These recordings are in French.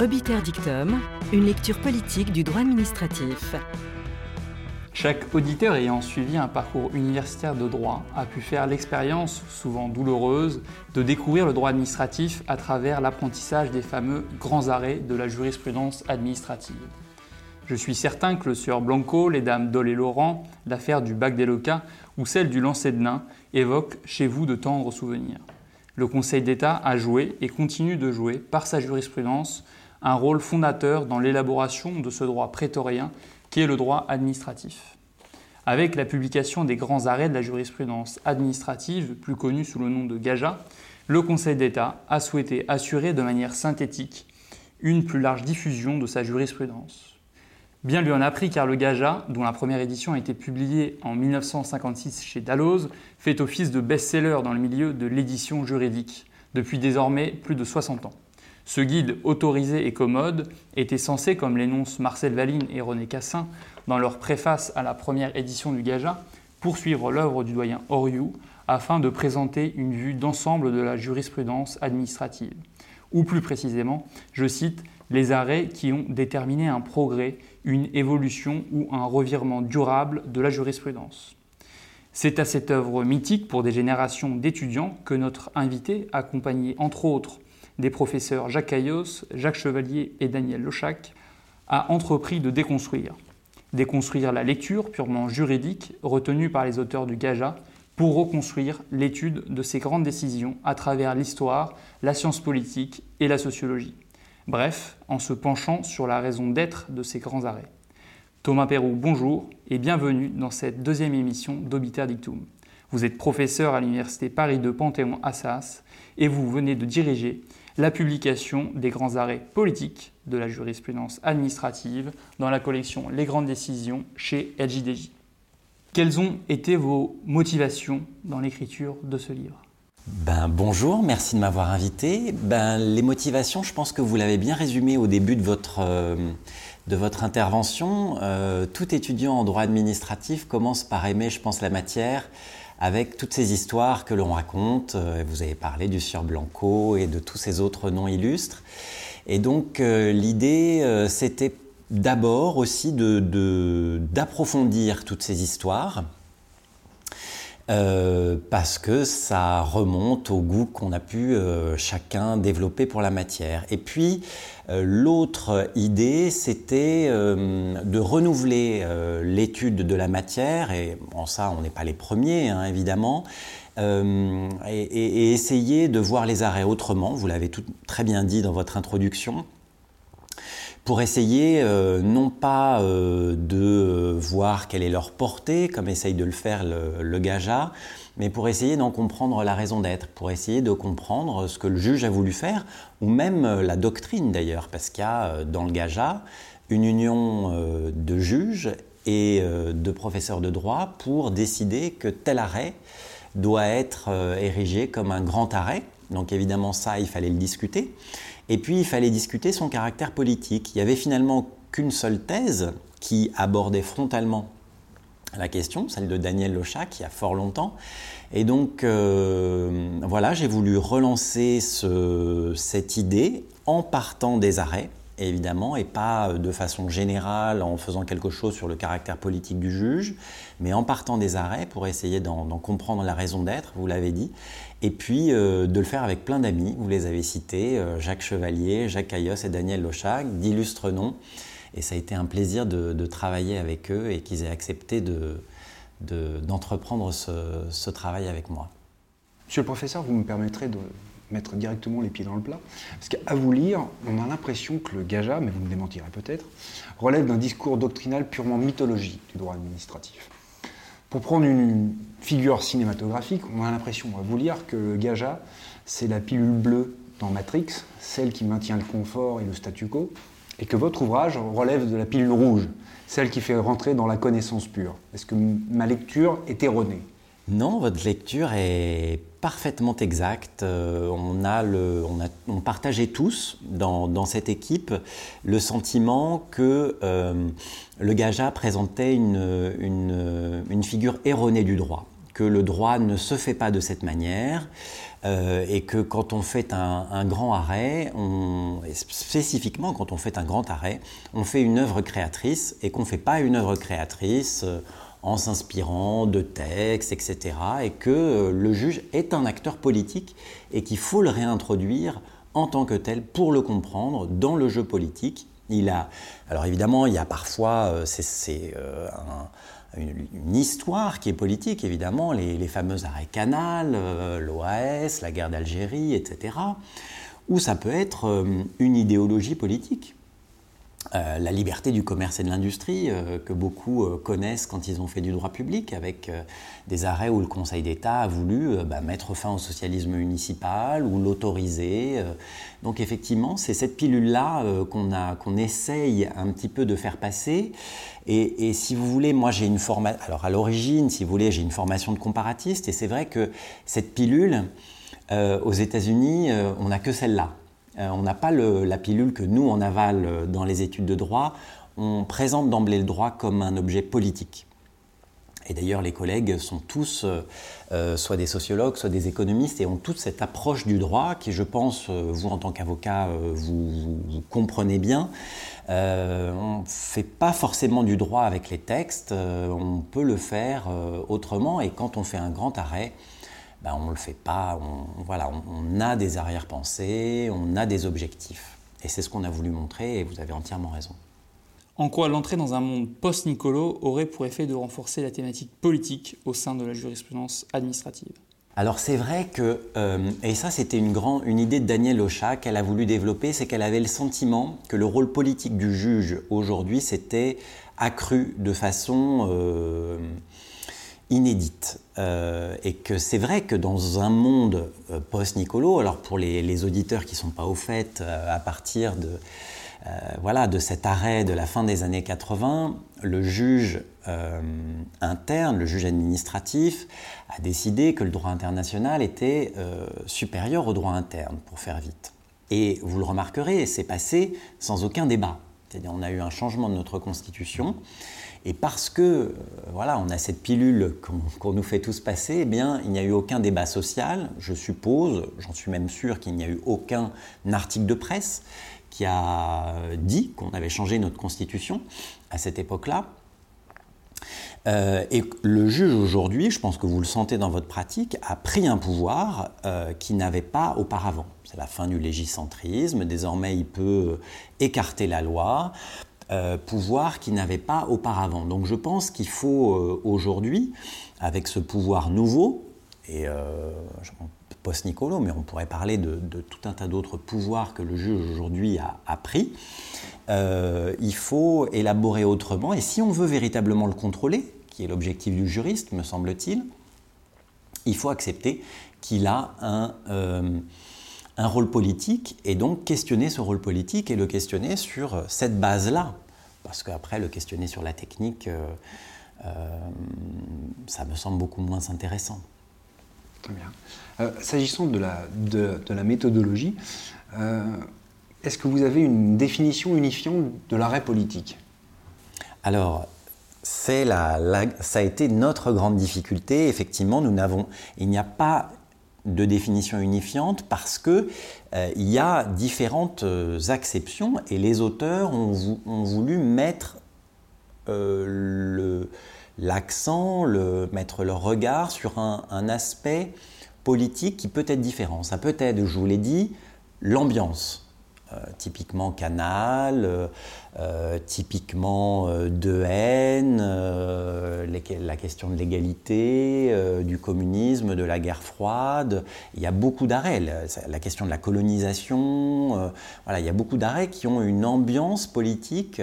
Obiter Dictum, une lecture politique du droit administratif. Chaque auditeur ayant suivi un parcours universitaire de droit a pu faire l'expérience, souvent douloureuse, de découvrir le droit administratif à travers l'apprentissage des fameux grands arrêts de la jurisprudence administrative. Je suis certain que le sieur Blanco, les dames Dole et Laurent, l'affaire du bac des locats ou celle du lancer de nain évoquent chez vous de tendres souvenirs. Le Conseil d'État a joué et continue de jouer, par sa jurisprudence, un rôle fondateur dans l'élaboration de ce droit prétorien qui est le droit administratif. Avec la publication des grands arrêts de la jurisprudence administrative, plus connue sous le nom de Gaja, le Conseil d'État a souhaité assurer de manière synthétique une plus large diffusion de sa jurisprudence. Bien lui en a pris car le Gaja, dont la première édition a été publiée en 1956 chez Dalloz, fait office de best-seller dans le milieu de l'édition juridique depuis désormais plus de 60 ans. Ce guide autorisé et commode était censé, comme l'énoncent Marcel Valine et René Cassin dans leur préface à la première édition du Gaja, poursuivre l'œuvre du doyen Oriou afin de présenter une vue d'ensemble de la jurisprudence administrative. Ou plus précisément, je cite, les arrêts qui ont déterminé un progrès, une évolution ou un revirement durable de la jurisprudence. C'est à cette œuvre mythique pour des générations d'étudiants que notre invité, accompagné entre autres des professeurs Jacques Caillos, Jacques Chevalier et Daniel Lochac, a entrepris de déconstruire. Déconstruire la lecture purement juridique retenue par les auteurs du Gaja pour reconstruire l'étude de ces grandes décisions à travers l'histoire, la science politique et la sociologie. Bref, en se penchant sur la raison d'être de ces grands arrêts. Thomas Perroux, bonjour et bienvenue dans cette deuxième émission d'Obiter Dictum. Vous êtes professeur à l'Université Paris de Panthéon-Assas et vous venez de diriger la publication des grands arrêts politiques de la jurisprudence administrative dans la collection Les grandes décisions chez LJDJ. Quelles ont été vos motivations dans l'écriture de ce livre? Ben, bonjour, merci de m'avoir invité. Ben, les motivations, je pense que vous l'avez bien résumé au début de votre, euh, intervention. Euh, tout étudiant en droit administratif commence par aimer, je pense, la matière, avec toutes ces histoires que l'on raconte. Euh, vous avez parlé du Sieur Blanco et de tous ces autres noms illustres. Et donc euh, l'idée, euh, c'était d'abord aussi d'approfondir toutes ces histoires euh, parce que ça remonte au goût qu'on a pu euh, chacun développer pour la matière. Et puis, euh, l'autre idée, c'était de renouveler l'étude de la matière, et en ça, on n'est pas les premiers, hein, évidemment, et, essayer de voir les arrêts autrement, vous l'avez très bien dit dans votre introduction, pour essayer euh, non pas euh, de voir quelle est leur portée, comme essaye de le faire le, le Gaja, mais pour essayer d'en comprendre la raison d'être, pour essayer de comprendre ce que le juge a voulu faire, ou même euh, la doctrine d'ailleurs, parce qu'il y a dans le Gaja une union de juges et de professeurs de droit pour décider que tel arrêt doit être érigé comme un grand arrêt. Donc évidemment ça, il fallait le discuter. Et puis il fallait discuter son caractère politique. Il n'y avait finalement qu'une seule thèse qui abordait frontalement la question, celle de Daniel Lochac, il y a fort longtemps. Et donc euh, voilà, j'ai voulu relancer cette idée en partant des arrêts, évidemment, et pas de façon générale en faisant quelque chose sur le caractère politique du juge, mais en partant des arrêts pour essayer d'en comprendre la raison d'être, vous l'avez dit, et puis euh, de le faire avec plein d'amis, vous les avez cités, euh, Jacques Chevalier, Jacques Caillos et Daniel Lochac, d'illustres noms. Et ça a été un plaisir de, travailler avec eux et qu'ils aient accepté d'entreprendre ce, travail avec moi. Monsieur le professeur, vous me permettrez de mettre directement les pieds dans le plat Parce qu'à vous lire, on a l'impression que le Gaja, mais vous me démentirez peut-être, relève d'un discours doctrinal purement mythologique du droit administratif. Pour prendre une figure cinématographique, on a l'impression, on va vous lire, que le Gaja, c'est la pilule bleue dans Matrix, celle qui maintient le confort et le statu quo, et que votre ouvrage relève de la pilule rouge, celle qui fait rentrer dans la connaissance pure. Est-ce que ma lecture est erronée? Non, votre lecture est parfaitement exacte. Euh, on, a le, on, partageait tous dans, cette équipe le sentiment que euh, le Gaja présentait une, une, figure erronée du droit que le droit ne se fait pas de cette manière euh, et que quand on fait un, grand arrêt, on, spécifiquement quand on fait un grand arrêt, on fait une œuvre créatrice et qu'on ne fait pas une œuvre créatrice en s'inspirant de textes, etc. et que euh, le juge est un acteur politique et qu'il faut le réintroduire en tant que tel pour le comprendre dans le jeu politique. Il a, alors évidemment, il y a parfois, c'est un une, histoire qui est politique, évidemment, les, fameux arrêts canal, euh, l'OAS, la guerre d'Algérie, etc. Ou ça peut être euh, une idéologie politique. Euh, la liberté du commerce et de l'industrie, euh, que beaucoup euh, connaissent quand ils ont fait du droit public, avec des arrêts où le Conseil d'État a voulu bah, mettre fin au socialisme municipal ou l'autoriser. donc effectivement, c'est cette pilule-là qu'on qu'on essaye un petit peu de faire passer. Et, et si vous voulez, moi j'ai une formation, alors à l'origine, si vous voulez, j'ai une formation de comparatiste, et c'est vrai que cette pilule, aux États-Unis, on n'a que celle-là. Euh, on n'a pas la pilule que nous, on avale dans les études de droit. On présente d'emblée le droit comme un objet politique. Et d'ailleurs, les collègues sont tous euh, euh, soit des sociologues, soit des économistes, et ont toute cette approche du droit qui, je pense, vous en tant qu'avocat, vous, comprenez bien. on ne fait pas forcément du droit avec les textes, on peut le faire autrement, et quand on fait un grand arrêt, ben, on ne le fait pas. On, voilà, on, a des arrière-pensées, on a des objectifs. Et c'est ce qu'on a voulu montrer, et vous avez entièrement raison. En quoi l'entrée dans un monde post-Nicolo aurait pour effet de renforcer la thématique politique au sein de la jurisprudence administrative? Alors c'est vrai que, euh, et ça c'était une, grande, une idée de Daniel Ocha qu'elle a voulu développer, c'est qu'elle avait le sentiment que le rôle politique du juge aujourd'hui s'était accru de façon euh, inédite. Euh, et que c'est vrai que dans un monde euh, post-Nicolo, alors pour les, auditeurs qui ne sont pas au fait, euh, à partir de, voilà, de cet arrêt de la fin des années 80, le juge interne, le juge administratif, a décidé que le droit international était supérieur au droit interne, pour faire vite. Et vous le remarquerez, c'est passé sans aucun débat. C'est-à-dire on a eu un changement de notre constitution et parce que, euh, voilà, on a cette pilule qu'on nous fait tous passer, eh bien, il n'y a eu aucun débat social, je suppose, j'en suis même sûr qu'il n'y a eu aucun article de presse qui a dit qu'on avait changé notre constitution à cette époque-là. Euh, et le juge aujourd'hui, je pense que vous le sentez dans votre pratique, a pris un pouvoir euh, qu'il n'avait pas auparavant. C'est la fin du légicentrisme, désormais il peut écarter la loi, euh, pouvoir qu'il n'avait pas auparavant. Donc je pense qu'il faut euh, aujourd'hui, avec ce pouvoir nouveau, et euh, post-Nicolo, mais on pourrait parler de, tout un tas d'autres pouvoirs que le juge aujourd'hui a, pris, il faut élaborer autrement. Et si on veut véritablement le contrôler, qui est l'objectif du juriste, me semble-t-il, il faut accepter qu'il a un un rôle politique et donc questionner ce rôle politique et le questionner sur euh, cette base-là. Parce qu'après, le questionner sur la technique, euh, euh, ça me semble beaucoup moins intéressant. Très bien. S'agissant de la, de, la méthodologie, est-ce que vous avez une définition unifiante de l'arrêt politique? Alors, c'est la, ça a été notre grande difficulté. Effectivement, nous n'avons, il n'y a pas de définition unifiante parce que euh, il y a différentes euh, acceptions et les auteurs ont, voulu mettre euh, l'accent, mettre leur regard sur un, un, aspect politique qui peut être différent. Ça peut être, je vous l'ai dit, l'ambiance. Euh, typiquement Canal, euh, euh, typiquement De haine, la question de l'égalité, du communisme, de la guerre froide. Il y a beaucoup d'arrêts. La, question de la colonisation, voilà, il y a beaucoup d'arrêts qui ont une ambiance politique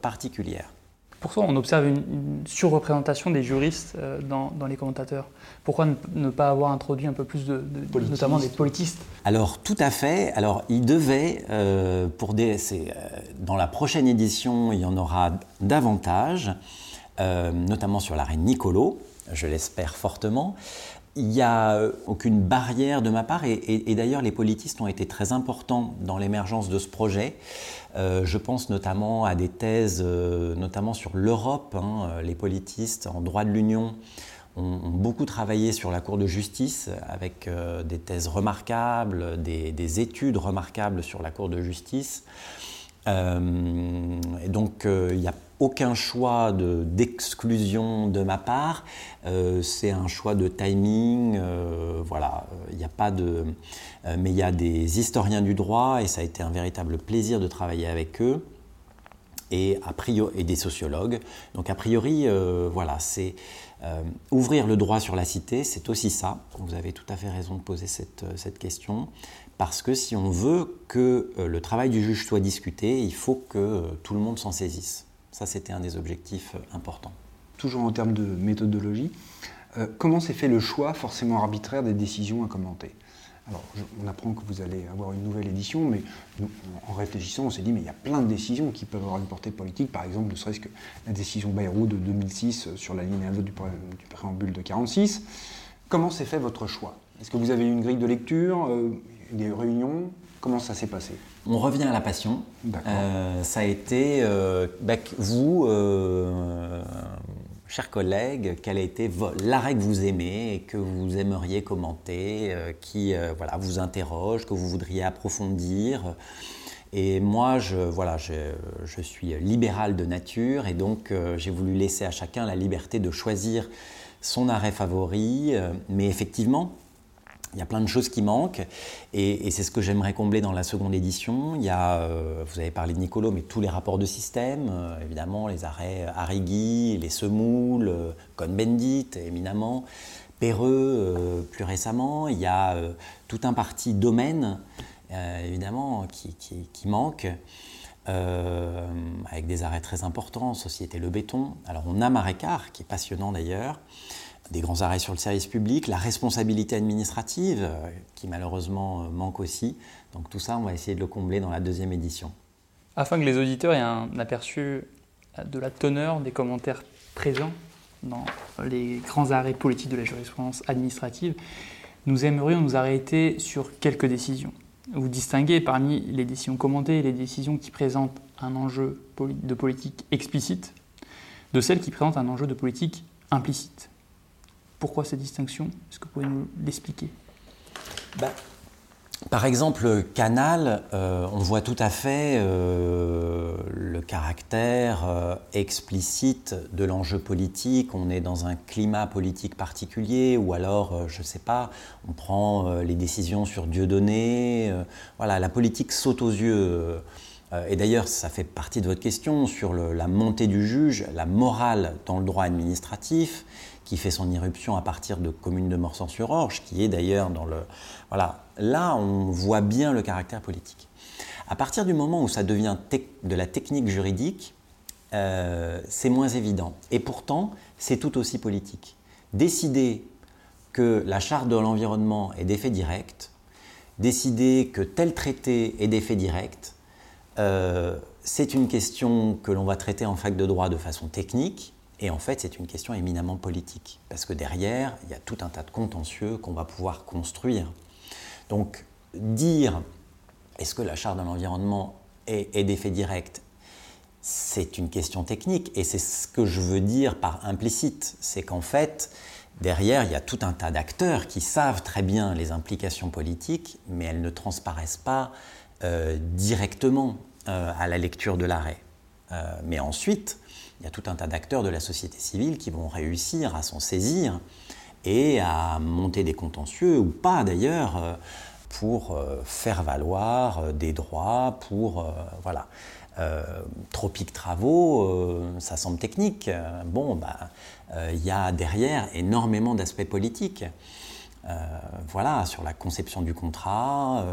particulière. Pourquoi on observe une, surreprésentation des juristes euh, dans, les commentateurs Pourquoi ne, pas avoir introduit un peu plus de, notamment des politistes? Alors tout à fait. Alors il devait, euh, pour des, euh, dans la prochaine édition, il y en aura davantage, notamment sur l'arène Nicolo, je l'espère fortement. Il n'y a aucune barrière de ma part et, d'ailleurs les politistes ont été très importants dans l'émergence de ce projet. Euh, je pense notamment à des thèses, euh, notamment sur l'Europe. Hein, les politistes en droit de l'Union ont, beaucoup travaillé sur la Cour de justice avec des thèses remarquables, des, études remarquables sur la Cour de justice. donc il n'y a aucun choix d'exclusion de, ma part. Euh, c'est un choix de timing. Euh, voilà, il n'y a pas de. Euh, mais il y a des historiens du droit et ça a été un véritable plaisir de travailler avec eux. Et, a priori, et des sociologues. Donc a priori, voilà, c'est ouvrir le droit sur la cité, c'est aussi ça. Vous avez tout à fait raison de poser cette, cette question. Parce que si on veut que le travail du juge soit discuté, il faut que tout le monde s'en saisisse. Ça, c'était un des objectifs euh, importants. Toujours en termes de méthodologie, euh, comment s'est fait le choix forcément arbitraire des décisions à commenter? Alors, on apprend que vous allez avoir une nouvelle édition, mais en réfléchissant, on s'est dit, mais il y a plein de décisions qui peuvent avoir une portée politique. Par exemple, ne serait-ce que la décision Bayrou de 2006 sur la ligne 2 du, du préambule de 46. Comment s'est fait votre choix? Est-ce que vous avez eu une grille de lecture, euh, des réunions? Comment ça s'est passé? On revient à la passion. Euh, ça a été, euh, bah, vous, euh, chers collègues, quel a été l'arrêt que vous aimez et que vous aimeriez commenter, qui voilà, vous interroge, que vous voudriez approfondir? Et moi, je, voilà, je, je suis libéral de nature et donc j'ai voulu laisser à chacun la liberté de choisir son arrêt favori. mais effectivement, il y a plein de choses qui manquent et, c'est ce que j'aimerais combler dans la seconde édition. Il y a, euh, vous avez parlé de Nicolo, mais tous les rapports de système, euh, évidemment, les arrêts Arrigui, les Semoules, euh, Cohn-Bendit, éminemment, Perreux, plus récemment. Il y a tout un parti domaine, évidemment, qui, qui, qui manque. avec des arrêts très importants, Société Le Béton. Alors on a Marécart, qui est passionnant d'ailleurs, des grands arrêts sur le service public, la responsabilité administrative, euh, qui malheureusement euh, manque aussi. Donc tout ça, on va essayer de le combler dans la deuxième édition. Afin que les auditeurs aient un aperçu de la teneur des commentaires présents dans les grands arrêts politiques de la jurisprudence administrative, nous aimerions nous arrêter sur quelques décisions. Vous distinguez parmi les décisions commentées les décisions qui présentent un enjeu de politique explicite de celles qui présentent un enjeu de politique implicite. Pourquoi cette distinction? Est-ce que vous pouvez nous l'expliquer? Bah, Par exemple, Canal, euh, on voit tout à fait euh, le caractère euh, explicite de l'enjeu politique. On est dans un climat politique particulier, ou alors, je ne sais pas, on prend les décisions sur Dieu donné. voilà, la politique saute aux yeux. Et d'ailleurs, ça fait partie de votre question sur la montée du juge, la morale dans le droit administratif qui fait son irruption à partir de Commune de Morsan-sur-Orge, qui est d'ailleurs dans le... Voilà, là on voit bien le caractère politique. À partir du moment où ça devient de la technique juridique, euh, c'est moins évident. Et pourtant, c'est tout aussi politique. Décider que la charte de l'environnement est d'effet direct, décider que tel traité est d'effet direct, euh, c'est une question que l'on va traiter en fac de droit de façon technique, et en fait, c'est une question éminemment politique, parce que derrière, il y a tout un tas de contentieux qu'on va pouvoir construire. Donc, dire est-ce que la charte de l'environnement est, d'effet direct c'est une question technique et c'est ce que je veux dire par implicite. C'est qu'en fait, derrière, il y a tout un tas d'acteurs qui savent très bien les implications politiques, mais elles ne transparaissent pas euh, directement euh, à la lecture de l'arrêt. Euh, mais ensuite, il y a tout un tas d'acteurs de la société civile qui vont réussir à s'en saisir et à monter des contentieux, ou pas d'ailleurs, euh, pour euh, faire valoir euh, des droits, pour... voilà. tropique travaux, ça semble technique. Bon, bah, il y a derrière énormément d'aspects politiques. voilà, sur la conception du contrat,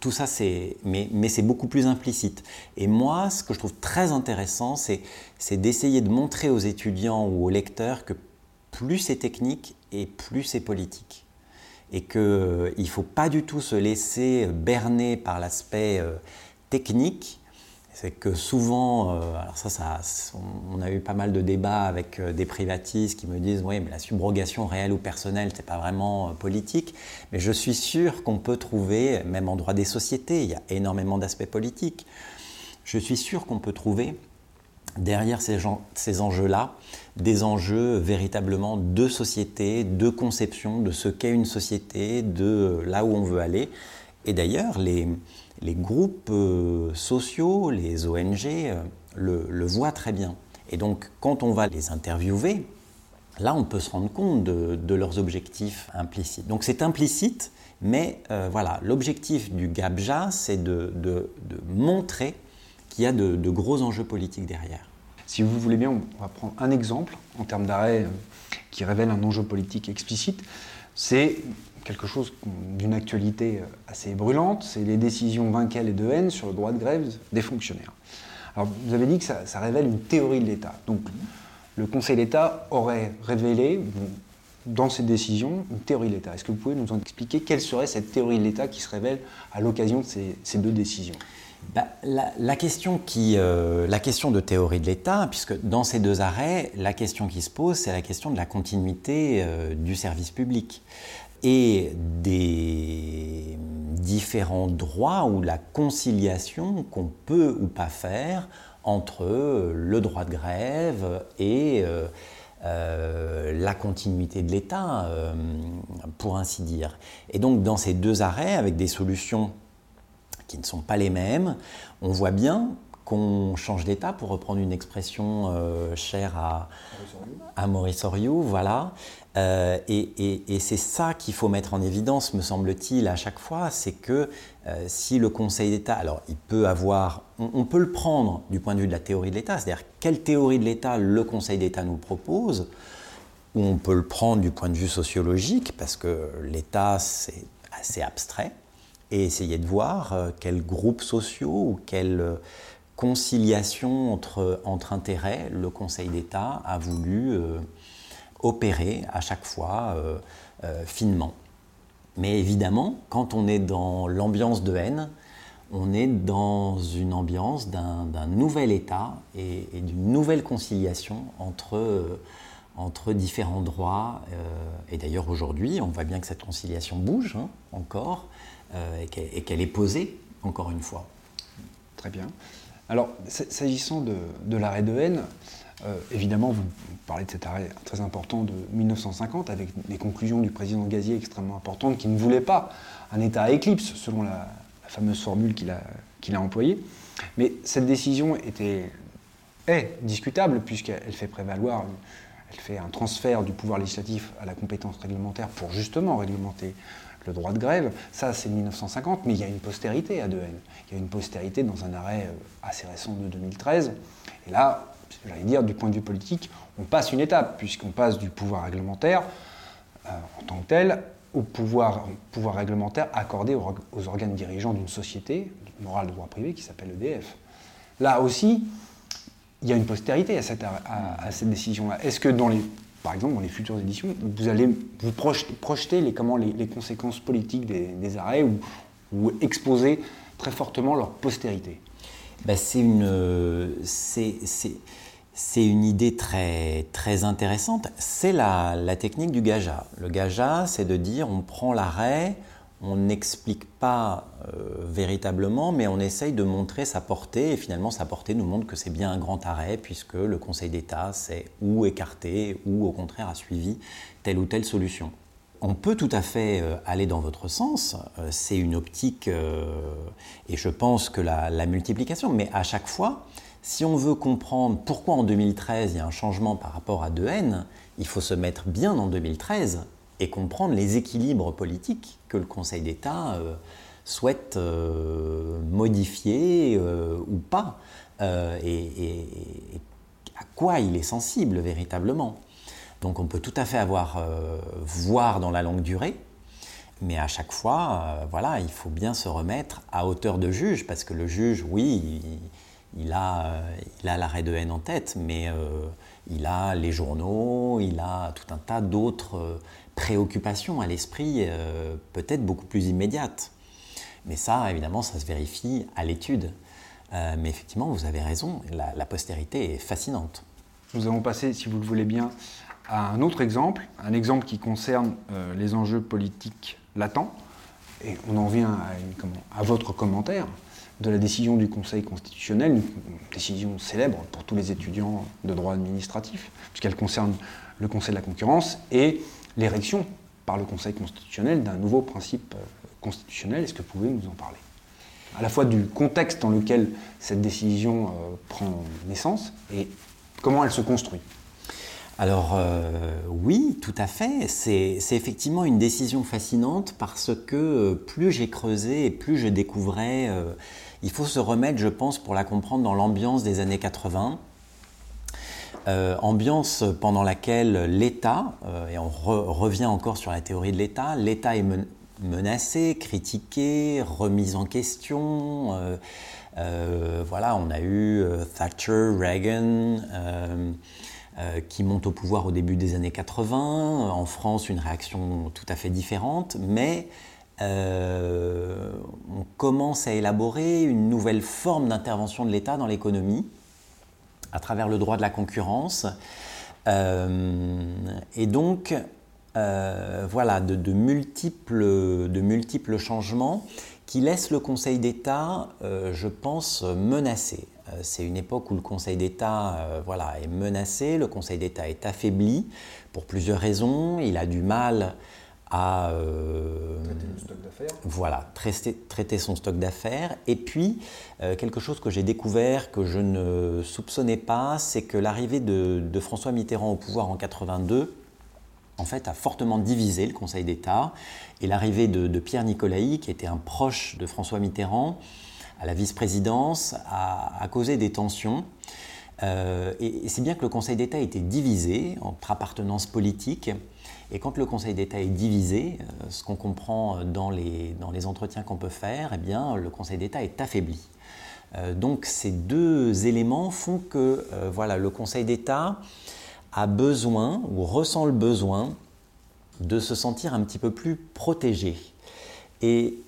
tout, ça, c'est, mais, c'est beaucoup plus implicite. Et moi, ce que je trouve très intéressant, c'est, d'essayer de montrer aux étudiants ou aux lecteurs que plus c'est technique et plus c'est politique. Et qu'il ne faut pas du tout se laisser berner par l'aspect euh, technique, c'est que souvent, euh, ça, on a eu pas mal de débats avec euh, des privatistes qui me disent oui, mais la subrogation réelle ou personnelle, c'est pas vraiment euh, politique. Mais je suis sûr qu'on peut trouver, même en droit des sociétés, il y a énormément d'aspects politiques. Je suis sûr qu'on peut trouver derrière ces, ces enjeux-là des enjeux véritablement de société, de conception de ce qu'est une société, de là où on veut aller. Et d'ailleurs, les, groupes euh, sociaux, les ONG euh, le, voient très bien. Et donc, quand on va les interviewer, là, on peut se rendre compte de, leurs objectifs implicites. Donc, c'est implicite, mais euh, voilà, l'objectif du GABJA, c'est de, de, montrer qu'il y a de, gros enjeux politiques derrière. Si vous voulez bien, on va prendre un exemple en termes d'arrêt qui révèle un enjeu politique explicite. C'est quelque chose d'une actualité assez brûlante, c'est les décisions Vinquel et de haine sur le droit de grève des fonctionnaires. Alors, vous avez dit que ça, révèle une théorie de l'État. Donc, le Conseil d'État aurait révélé, dans ses décisions, une théorie de l'État. Est-ce que vous pouvez nous en expliquer quelle serait cette théorie de l'État qui se révèle à l'occasion de ces, deux décisions? Bah, la, question qui, euh, la question de théorie de l'État, puisque dans ces deux arrêts, la question qui se pose, c'est la question de la continuité euh, du service public et des différents droits ou la conciliation qu'on peut ou pas faire entre le droit de grève et euh, euh, la continuité de l'État, euh, pour ainsi dire. Et donc dans ces deux arrêts, avec des solutions qui ne sont pas les mêmes, on voit bien qu'on change d'État, pour reprendre une expression chère à, à Maurice Oriou, voilà, euh, et, c'est ça qu'il faut mettre en évidence, me semble-t-il, à chaque fois, c'est que euh, si le Conseil d'État, alors il peut avoir, on, peut le prendre du point de vue de la théorie de l'État, c'est-à-dire quelle théorie de l'État le Conseil d'État nous propose, ou on peut le prendre du point de vue sociologique, parce que l'État c'est assez abstrait, et essayer de voir euh, quels groupes sociaux ou quelle conciliation entre, entre intérêts le Conseil d'État a voulu opérer à chaque fois euh, euh, finement. Mais évidemment, quand on est dans l'ambiance de haine, on est dans une ambiance d'un nouvel État et, d'une nouvelle conciliation entre, euh, entre différents droits. et d'ailleurs, aujourd'hui, on voit bien que cette conciliation bouge hein, encore et qu'elle est posée, encore une fois. Très bien. Alors, s'agissant de, l'arrêt de haine, évidemment, vous parlez de cet arrêt très important de 1950 avec des conclusions du président Gazier extrêmement importantes qui ne voulait pas un État à éclipse, selon la, fameuse formule qu'il a, qu'il a employée. Mais cette décision était, est discutable puisqu'elle fait prévaloir, elle fait un transfert du pouvoir législatif à la compétence réglementaire pour justement réglementer le droit de grève. Ça, c'est 1950, mais il y a une postérité à Dehaene. Il y a une postérité dans un arrêt euh, assez récent de 2013. Et là, j'allais dire, du point de vue politique, on passe une étape, puisqu'on passe du pouvoir réglementaire euh, en tant que tel au pouvoir, réglementaire accordé aux, organes dirigeants d'une société morale de droit privé qui s'appelle EDF. Là aussi, il y a une postérité à cette, décision-là. Est-ce que dans les, par exemple, dans les futures éditions, vous allez vous projeter, les, comment, les, conséquences politiques des, arrêts ou, exposer très fortement leur postérité? Ben, C'est une, c'est, c'est une idée très, très intéressante. C'est la, la, technique du gaja. Le gaja, c'est de dire on prend l'arrêt, on n'explique pas euh, véritablement, mais on essaye de montrer sa portée, et finalement sa portée nous montre que c'est bien un grand arrêt, puisque le Conseil d'État s'est ou écarté, ou au contraire a suivi telle ou telle solution. On peut tout à fait euh, aller dans votre sens, euh, c'est une optique, et je pense que la, multiplication, mais à chaque fois, si on veut comprendre pourquoi en 2013 il y a un changement par rapport à 2N, il faut se mettre bien en 2013 et comprendre les équilibres politiques que le Conseil d'État euh, souhaite euh, modifier euh, ou pas, et, à quoi il est sensible véritablement. Donc on peut tout à fait avoir voir dans la longue durée, mais à chaque fois, voilà, il faut bien se remettre à hauteur de juge, parce que le juge, oui, il a, euh, il a l'arrêt de haine en tête, mais euh, il a les journaux, il a tout un tas d'autres euh, préoccupations à l'esprit, peut-être beaucoup plus immédiates. Mais ça, évidemment, ça se vérifie à l'étude. mais effectivement, vous avez raison, la, postérité est fascinante. Nous allons passer, si vous le voulez bien, à un autre exemple, un exemple qui concerne les enjeux politiques latents. Et on en vient à, votre commentaire de la décision du Conseil constitutionnel, une décision célèbre pour tous les étudiants de droit administratif, puisqu'elle concerne le Conseil de la concurrence et l'érection par le Conseil constitutionnel d'un nouveau principe euh, constitutionnel. Est-ce que vous pouvez nous en parler? À la fois du contexte dans lequel cette décision euh, prend naissance et comment elle se construit. Alors euh, oui, tout à fait. C'est effectivement une décision fascinante parce que euh, plus j'ai creusé et plus je découvrais, euh, il faut se remettre, je pense, pour la comprendre dans l'ambiance des années 80. ambiance pendant laquelle l'État, et on revient encore sur la théorie de l'État, l'État est menacé, critiqué, remis en question. voilà, on a eu Thatcher, Reagan. Euh, qui monte au pouvoir au début des années 80. En France, une réaction tout à fait différente, mais euh, on commence à élaborer une nouvelle forme d'intervention de l'État dans l'économie à travers le droit de la concurrence. Euh, et donc, voilà, de, de, multiples, de, multiples, changements qui laissent le Conseil d'État, je pense, menacé. Euh, c'est une époque où le Conseil d'État euh, voilà, est menacé, le Conseil d'État est affaibli pour plusieurs raisons. Il a du mal à euh, voilà, traiter, son stock d'affaires. Et puis, quelque chose que j'ai découvert, que je ne soupçonnais pas, c'est que l'arrivée de, François Mitterrand au pouvoir en 82 en fait, a fortement divisé le Conseil d'État. Et l'arrivée de, de, Pierre Nicolaï, qui était un proche de François Mitterrand, à la vice-présidence a, causé des tensions. Euh, et, c'est bien que le Conseil d'État était divisé entre appartenances politiques. Et quand le Conseil d'État est divisé, euh, ce qu'on comprend dans les, dans les entretiens qu'on peut faire, eh bien, le Conseil d'État est affaibli. Euh, donc ces deux éléments font que voilà, le Conseil d'État a besoin ou ressent le besoin de se sentir un petit peu plus protégé. Et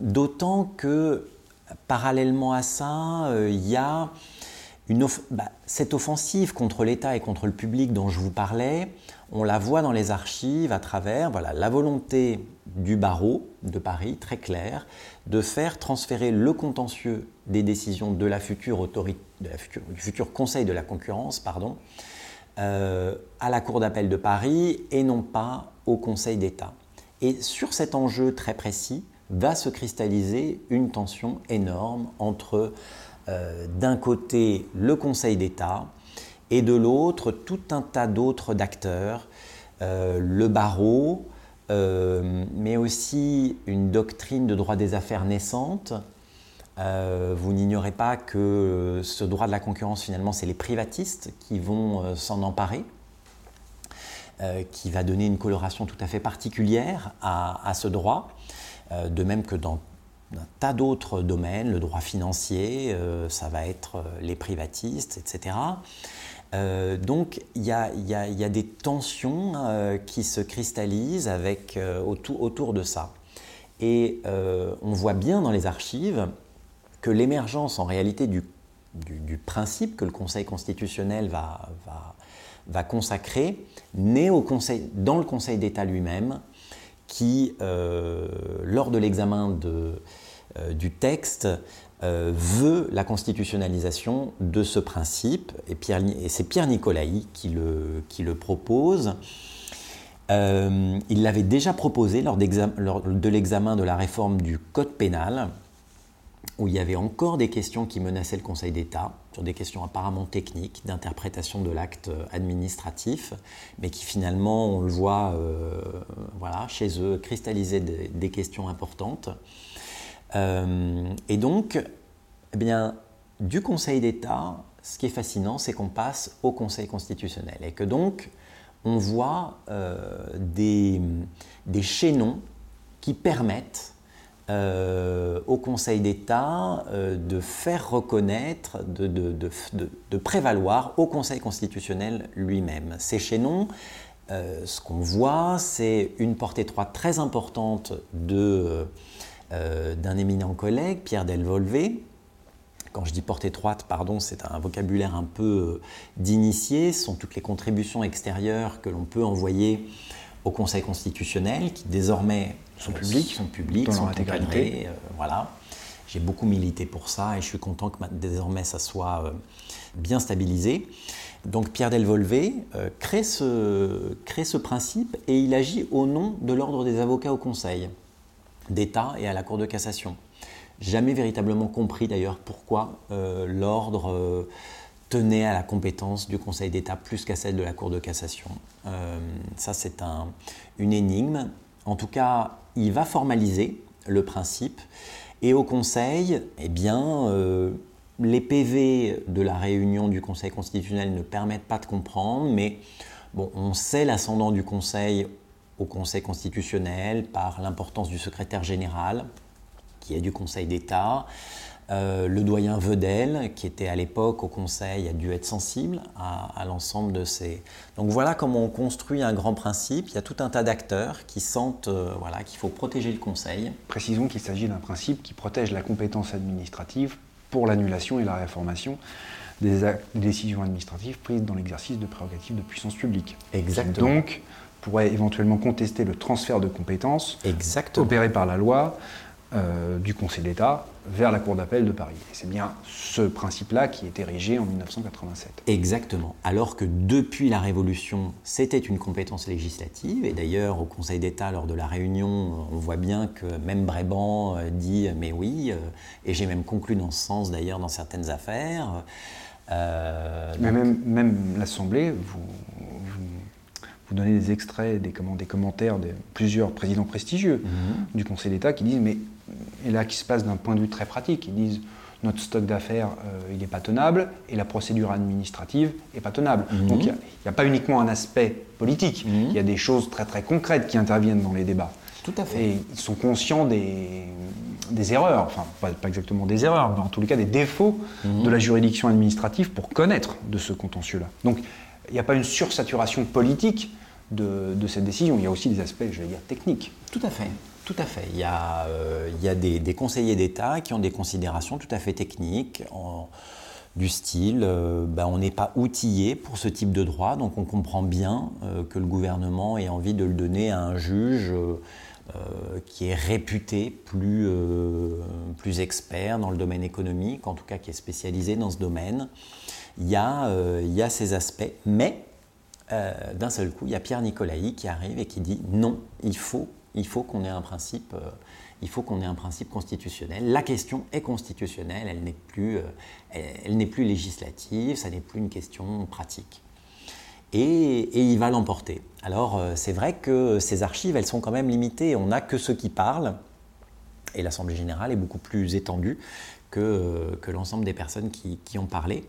d'autant que parallèlement à ça, euh, il y a bah, cette offensive contre l'État et contre le public dont je vous parlais. On la voit dans les archives à travers voilà, la volonté du barreau de Paris, très claire, de faire transférer le contentieux des décisions de du futur Conseil de la concurrence, euh, à la Cour d'appel de Paris et non pas au Conseil d'État. Et sur cet enjeu très précis, va se cristalliser une tension énorme entre euh, d'un côté le Conseil d'État et de l'autre tout un tas d'autres d'acteurs, euh, le barreau, euh, mais aussi une doctrine de droit des affaires naissante. vous n'ignorez pas que ce droit de la concurrence, finalement, c'est les privatistes qui vont s'en emparer. qui va donner une coloration tout à fait particulière à ce droit. Euh, de même que dans un tas d'autres domaines, le droit financier, euh, ça va être euh, les privatistes, etc. donc il y, a, des tensions qui se cristallisent autour, de ça. Et on voit bien dans les archives que l'émergence en réalité du, principe que le Conseil constitutionnel va, consacrer naît dans le Conseil d'État lui-même qui, euh, lors de l'examen euh, du texte, euh, veut la constitutionnalisation de ce principe, et, c'est Pierre Nicolaï qui le, propose. il l'avait déjà proposé lors de l'examen de la réforme du Code pénal, où il y avait encore des questions qui menaçaient le Conseil d'État, sur des questions apparemment techniques d'interprétation de l'acte administratif, mais qui finalement, on le voit euh, chez eux, cristalliser des, questions importantes. Euh, et donc, eh bien, du Conseil d'État, ce qui est fascinant, c'est qu'on passe au Conseil constitutionnel, et que donc, on voit euh, des chaînons qui permettent euh, au Conseil d'État euh, de faire reconnaître, de, prévaloir au Conseil constitutionnel lui-même. Ces chaînons, euh, ce qu'on voit, c'est une porte étroite très importante d'un éminent collègue, Pierre Delvolvé. Quand je dis porte étroite, pardon, c'est un vocabulaire un peu d'initié, ce sont toutes les contributions extérieures que l'on peut envoyer au Conseil constitutionnel, qui désormais sont publics, sont publics, dans leur sont intégralité. encadrés, euh, voilà. J'ai beaucoup milité pour ça et je suis content que ma- désormais ça soit euh, bien stabilisé. Donc Pierre Delvolvé euh, crée, ce, crée ce principe et il agit au nom de l'ordre des avocats au Conseil d'État et à la Cour de cassation. Jamais véritablement compris d'ailleurs pourquoi euh, l'ordre euh, tenait à la compétence du Conseil d'État plus qu'à celle de la Cour de cassation. Euh, ça c'est un- une énigme. En tout cas, il va formaliser le principe et au Conseil, eh bien, euh, les PV de la réunion du Conseil constitutionnel ne permettent pas de comprendre, mais bon, on sait l'ascendant du Conseil au Conseil constitutionnel par l'importance du secrétaire général, qui est du Conseil d'État. Euh, le doyen Vedel, qui était à l'époque au Conseil, a dû être sensible à, à l'ensemble de ces... Donc voilà comment on construit un grand principe. Il y a tout un tas d'acteurs qui sentent euh, voilà, qu'il faut protéger le Conseil. Précisons qu'il s'agit d'un principe qui protège la compétence administrative pour l'annulation et la réformation des décisions administratives prises dans l'exercice de prérogatives de puissance publique. Exactement. Donc pourrait éventuellement contester le transfert de compétences Exactement. opéré par la loi euh, du Conseil d'État vers la Cour d'appel de Paris. Et c'est bien ce principe-là qui est érigé en 1987. Exactement. Alors que depuis la Révolution, c'était une compétence législative. Et d'ailleurs, au Conseil d'État, lors de la réunion, on voit bien que même Bréban euh, dit Mais oui, euh, et j'ai même conclu dans ce sens d'ailleurs dans certaines affaires. Euh, Mais même, même l'Assemblée, vous, vous, vous donnez des extraits, des, comment- des commentaires de plusieurs présidents prestigieux Mhm. du Conseil d'État qui disent, mais et là qui se passe d'un point de vue très pratique, ils disent notre stock d'affaires, euh, il n'est pas tenable et la procédure administrative n'est pas tenable. Mhm. Donc il n'y a, pas uniquement un aspect politique, Mhm. il y a des choses très très concrètes qui interviennent dans les débats. Tout à fait. Et ils sont conscients des, des erreurs, enfin pas, pas exactement des erreurs, mais en tous les cas des défauts Mhm. de la juridiction administrative pour connaître de ce contentieux-là. Donc il n'y a pas une sursaturation politique de, de cette décision, il y a aussi des aspects, je vais dire, techniques. Tout à fait. Tout à fait. Il y a, euh, des, conseillers d'État qui ont des considérations tout à fait techniques, du style, euh, ben, on n'est pas outillé pour ce type de droit, donc on comprend bien euh, que le gouvernement ait envie de le donner à un juge qui est réputé plus, expert dans le domaine économique, en tout cas qui est spécialisé dans ce domaine. Il y a, il y a ces aspects, mais d'un seul coup, il y a Pierre Nicolaï qui arrive et qui dit non, il faut, il faut qu'on ait un principe, euh, il faut qu'on ait un principe constitutionnel. La question est constitutionnelle, elle n'est plus, euh, elle, n'est plus législative, ça n'est plus une question pratique. Et, il va l'emporter. Alors euh, c'est vrai que ces archives, elles sont quand même limitées. On n'a que ceux qui parlent, et l'Assemblée générale est beaucoup plus étendue que, que l'ensemble des personnes qui ont parlé.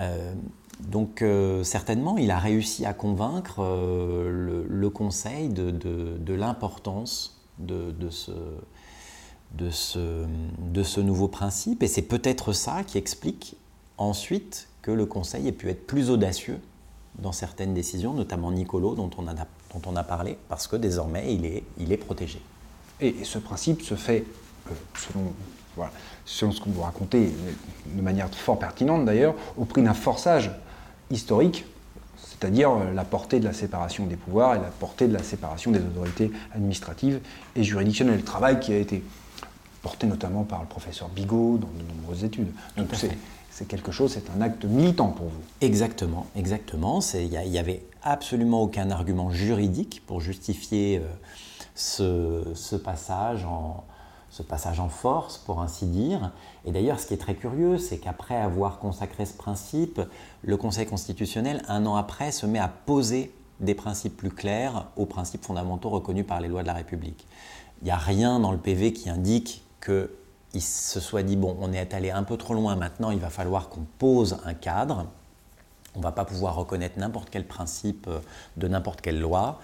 Euh, donc euh, certainement, il a réussi à convaincre euh, le, Conseil de, l'importance de, ce, nouveau principe. Et c'est peut-être ça qui explique ensuite que le Conseil ait pu être plus audacieux dans certaines décisions, notamment Nicolo, dont on a, parlé, parce que désormais, il est, protégé. Et, ce principe se fait, selon, voilà, selon ce que vous racontez, de manière fort pertinente d'ailleurs, au prix d'un forçage historique, c'est-à-dire euh, la portée de la séparation des pouvoirs et la portée de la séparation des autorités administratives et juridictionnelles. Le travail qui a été porté notamment par le professeur Bigot dans de nombreuses études. Donc c'est quelque chose, c'est un acte militant pour vous. Exactement, exactement. Il n'y avait absolument aucun argument juridique pour justifier euh, ce, ce passage en, ce passage en force, pour ainsi dire. Et d'ailleurs, ce qui est très curieux, c'est qu'après avoir consacré ce principe, le Conseil constitutionnel, un an après, se met à poser des principes plus clairs aux principes fondamentaux reconnus par les lois de la République. Il n'y a rien dans le PV qui indique qu'il se soit dit, bon, on est allé un peu trop loin maintenant, il va falloir qu'on pose un cadre. On ne va pas pouvoir reconnaître n'importe quel principe euh, de n'importe quelle loi.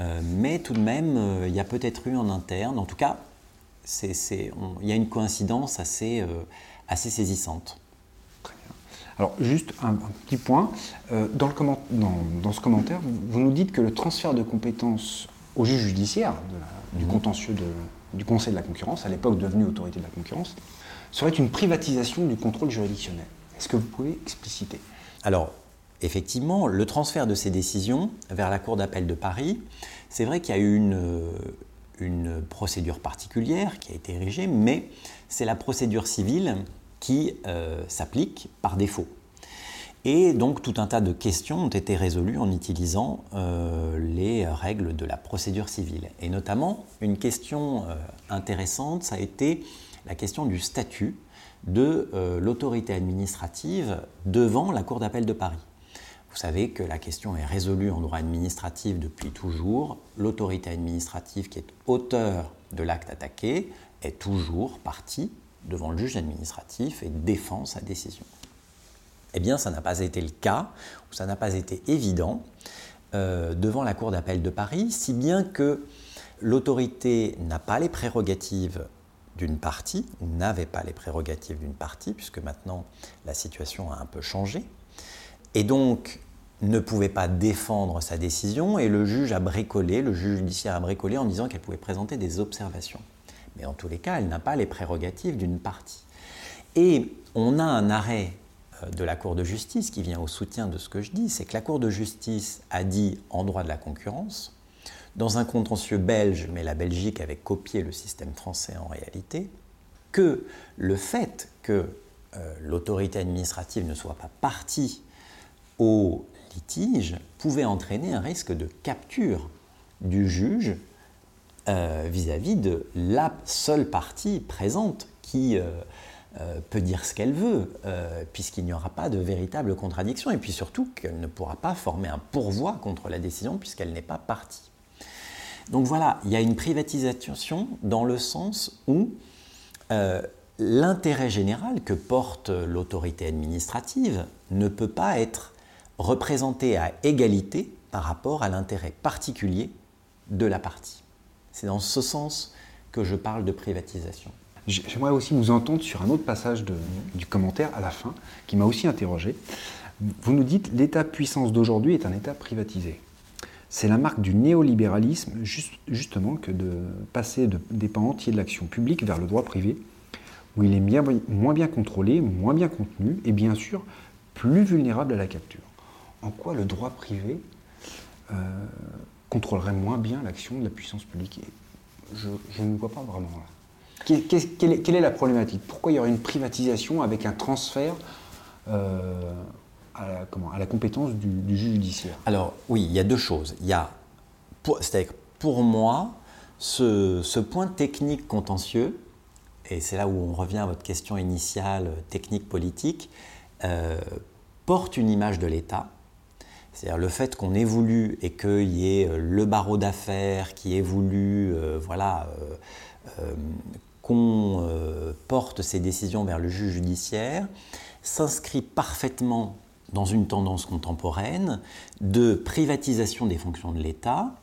Euh, mais tout de même, euh, il y a peut-être eu en interne, en tout cas, il y a une coïncidence assez, euh, assez saisissante. Très bien. Alors, juste un, un petit point. Euh, dans, le comment- dans, dans ce commentaire, vous, nous dites que le transfert de compétences au juge judiciaire la- du contentieux de- du Conseil de la concurrence, à l'époque devenu autorité de la concurrence, serait une privatisation du contrôle juridictionnel. Est-ce que vous pouvez expliciter? Alors, effectivement, le transfert de ces décisions vers la Cour d'appel de Paris, c'est vrai qu'il y a eu une, une procédure particulière qui a été érigée, mais c'est la procédure civile qui euh, s'applique par défaut. Et donc tout un tas de questions ont été résolues en utilisant euh, les règles de la procédure civile. Et notamment, une question euh, intéressante, ça a été la question du statut de l'autorité administrative devant la Cour d'appel de Paris. Vous savez que la question est résolue en droit administratif depuis toujours. L'autorité administrative qui est auteur de l'acte attaqué est toujours partie devant le juge administratif et défend sa décision. Eh bien, ça n'a pas été le cas, ou ça n'a pas été évident euh, devant la Cour d'appel de Paris, si bien que l'autorité n'a pas les prérogatives d'une partie, ou n'avait pas les prérogatives d'une partie, puisque maintenant la situation a un peu changé, et donc ne pouvait pas défendre sa décision, et le juge a bricolé, le juge judiciaire a bricolé en disant qu'elle pouvait présenter des observations mais en tous les cas, elle n'a pas les prérogatives d'une partie. Et on a un arrêt euh, de la Cour de justice qui vient au soutien de ce que je dis, c'est que la Cour de justice a dit en droit de la concurrence, dans un contentieux belge, mais la Belgique avait copié le système français en réalité, que le fait que euh, l'autorité administrative ne soit pas partie au litige pouvait entraîner un risque de capture du juge euh, vis-à-vis de la seule partie présente qui euh, euh, peut dire ce qu'elle veut, puisqu'il n'y aura pas de véritable contradiction, et puis surtout qu'elle ne pourra pas former un pourvoi contre la décision puisqu'elle n'est pas partie. Donc voilà, il y a une privatisation dans le sens où l'intérêt général que porte l'autorité administrative ne peut pas être représenté à égalité par rapport à l'intérêt particulier de la partie. C'est dans ce sens que je parle de privatisation. J'aimerais aussi vous entendre sur un autre passage du commentaire à la fin qui m'a aussi interrogé. Vous nous dites l'État-puissance d'aujourd'hui est un État privatisé. C'est la marque du néolibéralisme, justement, que de passer des pans entiers de l'action publique vers le droit privé, où il est moins bien contrôlé, moins bien contenu et bien sûr plus vulnérable à la capture. En quoi le droit privé euh, contrôlerait moins bien l'action de la puissance publique. je, ne vois pas vraiment quelle, est, la problématique? Pourquoi il y aurait une privatisation avec un transfert euh, à, la, compétence du, juge judiciaire? Alors oui, il y a deux choses. C'est-à-dire pour moi, ce, point technique contentieux, et c'est là où on revient à votre question initiale technique politique, euh, porte une image de l'État c'est-à-dire le fait qu'on voulu et qu'il y ait euh, le barreau d'affaires qui voulu, euh, voilà, euh, qu'on porte ces décisions vers le juge judiciaire, s'inscrit parfaitement dans une tendance contemporaine de privatisation des fonctions de l'État.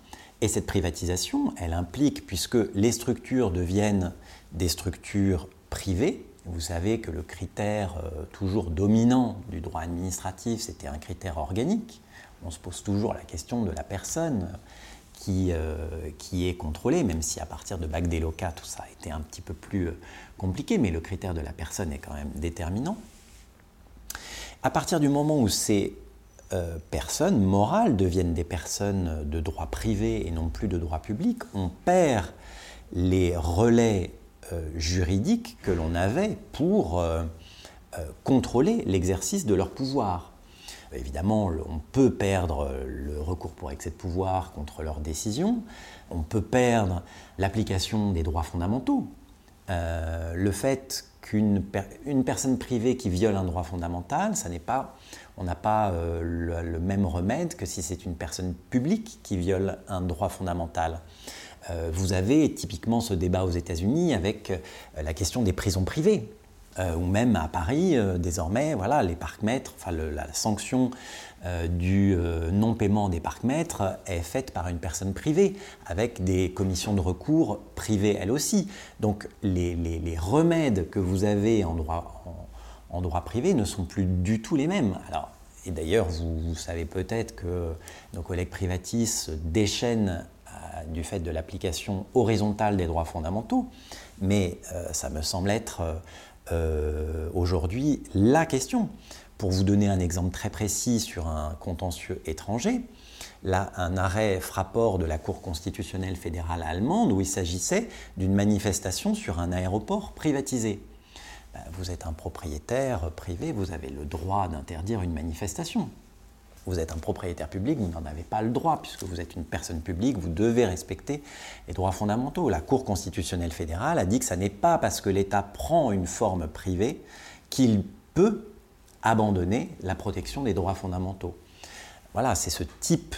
Et cette privatisation, elle implique, puisque les structures deviennent des structures privées, vous savez que le critère toujours dominant du droit administratif, c'était un critère organique on se pose toujours la question de la personne qui, euh, qui est contrôlée, même si à partir de Locats, tout ça a été un petit peu plus euh, compliqué, mais le critère de la personne est quand même déterminant. À partir du moment où ces euh, personnes morales deviennent des personnes de droit privé et non plus de droit public, on perd les relais juridiques que l'on avait pour contrôler l'exercice de leur pouvoir. Évidemment, on peut perdre le recours pour excès de pouvoir contre leurs décisions, on peut perdre l'application des droits fondamentaux. Euh, le fait qu'une personne privée qui viole un droit fondamental, ça n'est pas, on n'a pas euh, le, même remède que si c'est une personne publique qui viole un droit fondamental. Euh, vous avez typiquement ce débat aux États-Unis avec la question des prisons privées. Euh, ou même à Paris, euh, désormais, voilà, les parcs-mètres, enfin, la sanction euh, du non-paiement des parcs-mètres est faite par une personne privée, avec des commissions de recours privées elles aussi. Donc les, remèdes que vous avez en droit, en, droit, privé ne sont plus du tout les mêmes. Alors, et d'ailleurs, vous, savez peut-être que nos collègues privatistes déchaînent du fait de l'application horizontale des droits fondamentaux, mais ça me semble être euh, aujourd'hui la question. Pour vous donner un exemple très précis sur un contentieux étranger, là, un arrêt frapport de la Cour constitutionnelle fédérale allemande où il s'agissait d'une manifestation sur un aéroport privatisé. Ben, vous êtes un propriétaire privé, vous avez le droit d'interdire une manifestation. Vous êtes un propriétaire public, vous n'en avez pas le droit, puisque vous êtes une personne publique, vous devez respecter les droits fondamentaux. La Cour constitutionnelle fédérale a dit que ce n'est pas parce que l'État prend une forme privée qu'il peut abandonner la protection des droits fondamentaux. Voilà, c'est ce type,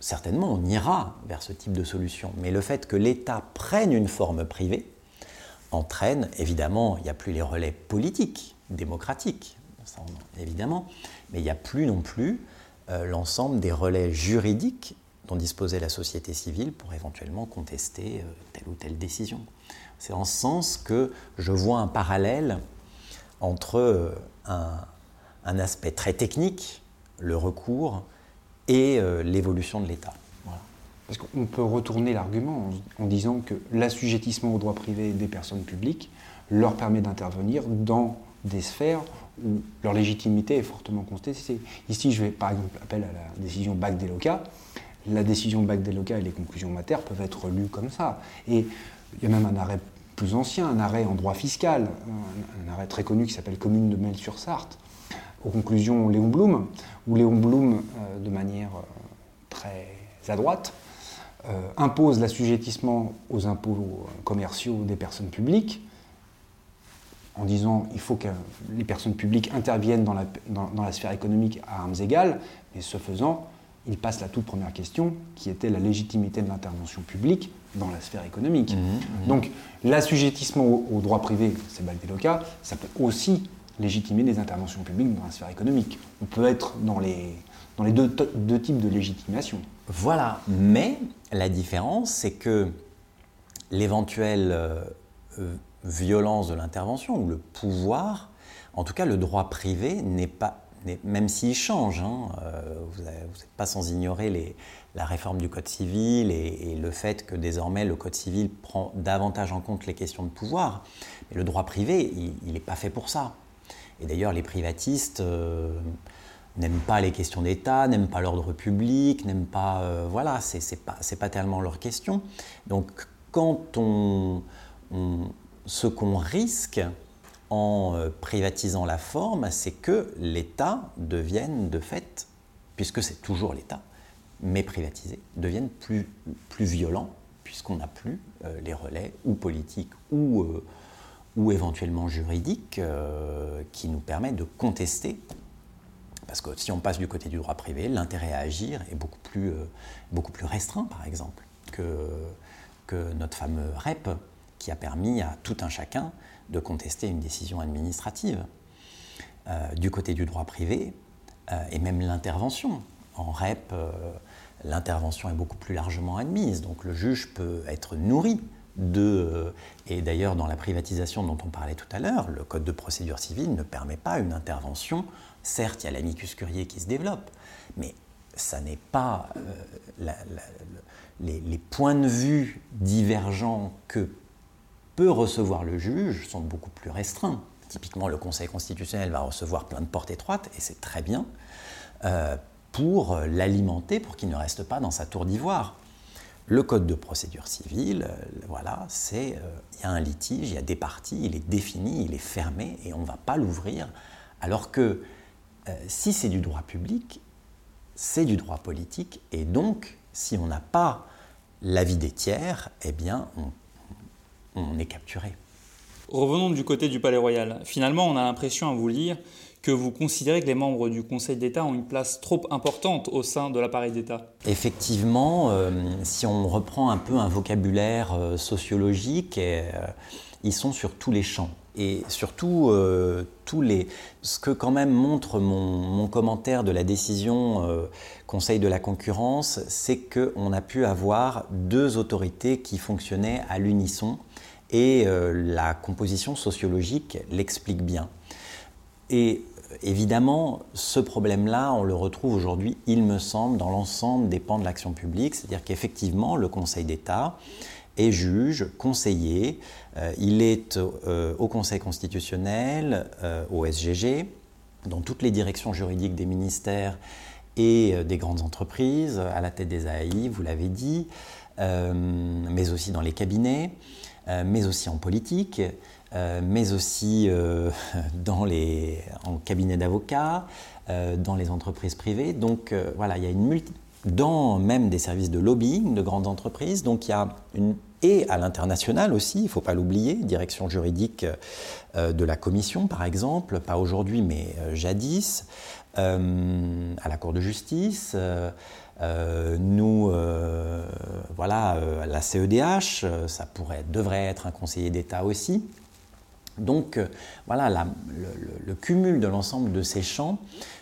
certainement on ira vers ce type de solution, mais le fait que l'État prenne une forme privée entraîne, évidemment, il n'y a plus les relais politiques, démocratiques, évidemment, mais il n'y a plus non plus l'ensemble des relais juridiques dont disposait la société civile pour éventuellement contester euh, telle ou telle décision. C'est en ce sens que je vois un parallèle entre euh, un, aspect très technique, le recours, et l'évolution de l'État. Parce qu'on peut retourner l'argument en, disant que l'assujettissement au droit privé des personnes publiques leur permet d'intervenir dans des sphères où leur légitimité est fortement contestée. Ici, je vais par exemple appeler à la décision BAC des locats. La décision BAC des locats et les conclusions mater peuvent être lues comme ça. Et il y a même un arrêt plus ancien, un arrêt en droit fiscal, un, arrêt très connu qui s'appelle Commune de Mel-sur-Sarthe, aux conclusions Léon Blum, où Léon Blum, euh, de manière euh, très à droite, euh, impose l'assujettissement aux impôts commerciaux des personnes publiques, en disant il faut que les personnes publiques interviennent dans la, dans, la sphère économique à armes égales, mais ce faisant, il passe la toute première question, qui était la légitimité de l'intervention publique dans la sphère économique. Mmh, mmh. Donc l'assujettissement au, droit privé, c'est Baldeloca, ça peut aussi légitimer des interventions publiques dans la sphère économique. On peut être dans les, dans les deux, deux types de légitimation. Voilà, mais la différence, c'est que l'éventuel euh, violence de l'intervention ou le pouvoir, en tout cas le droit privé n'est pas, même s'il change, hein, euh, vous n'êtes pas sans ignorer la réforme du Code civil et, le fait que désormais le Code civil prend davantage en compte les questions de pouvoir. Mais le droit privé, il n'est pas fait pour ça. Et d'ailleurs, les privatistes euh, n'aiment pas les questions d'État, n'aiment pas l'ordre public, n'aiment pas... Euh, voilà, c'est pas, pas tellement leur question. Donc quand on ce qu'on risque en euh, privatisant la forme, c'est que l'État devienne de fait, puisque c'est toujours l'État, mais privatisé, devienne plus, plus violent, puisqu'on n'a plus euh, les relais ou politiques ou, euh, éventuellement juridiques qui nous permettent de contester. Parce que si on passe du côté du droit privé, l'intérêt à agir est beaucoup plus, restreint, par exemple, que notre fameux REP, qui a permis à tout un chacun de contester une décision administrative. Euh, du côté du droit privé, euh, et même l'intervention. En REP, euh, l'intervention est beaucoup plus largement admise, donc le juge peut être nourri de... et d'ailleurs, dans la privatisation dont on parlait tout à l'heure, le Code de procédure civile ne permet pas une intervention. Certes, il y a l'amicus curiae qui se développe, mais ça n'est pas... les, les points de vue divergents que peut recevoir le juge sont beaucoup plus restreints. Typiquement, le Conseil constitutionnel va recevoir plein de portes étroites, et c'est très bien, euh, pour l'alimenter, pour qu'il ne reste pas dans sa tour d'ivoire. Le code de procédure civile, euh, voilà, c'est euh, il y a un litige, il y a des parties, il est défini, il est fermé, et on ne va pas l'ouvrir. Alors que si c'est du droit public, c'est du droit politique, et donc si on n'a pas l'avis des tiers, eh bien on on est capturé. Revenons du côté du Palais Royal. Finalement, on a l'impression à vous lire que vous considérez que les membres du Conseil d'État ont une place trop importante au sein de l'appareil d'État Effectivement, euh, si on reprend un peu un vocabulaire euh, sociologique, euh, ils sont sur tous les champs. Et surtout, tous les... ce que quand même montre mon, mon commentaire de la décision Conseil de la concurrence, c'est qu'on a pu avoir deux autorités qui fonctionnaient à l'unisson et euh, la composition sociologique l'explique bien. Et évidemment, ce problème-là, on le retrouve aujourd'hui, il me semble, dans l'ensemble des pans de l'action publique, c'est-à-dire qu'effectivement, le Conseil d'État est juge, conseiller, euh, il est euh, au Conseil constitutionnel, au SGG, dans toutes les directions juridiques des ministères et des grandes entreprises, à la tête des AI, vous l'avez dit, mais aussi dans les cabinets, mais aussi en politique, mais aussi dans les, en cabinet d'avocats, dans les entreprises privées. Donc voilà, il y a une multi dans même des services de lobbying de grandes entreprises. Donc il y a une et à l'international aussi, il ne faut pas l'oublier, direction juridique euh, de la Commission par exemple, pas aujourd'hui mais euh, jadis, euh, à la Cour de justice, nous, voilà, la CEDH, ça pourrait, devrait être un conseiller d'État aussi. Donc voilà, le, cumul de l'ensemble de ces champs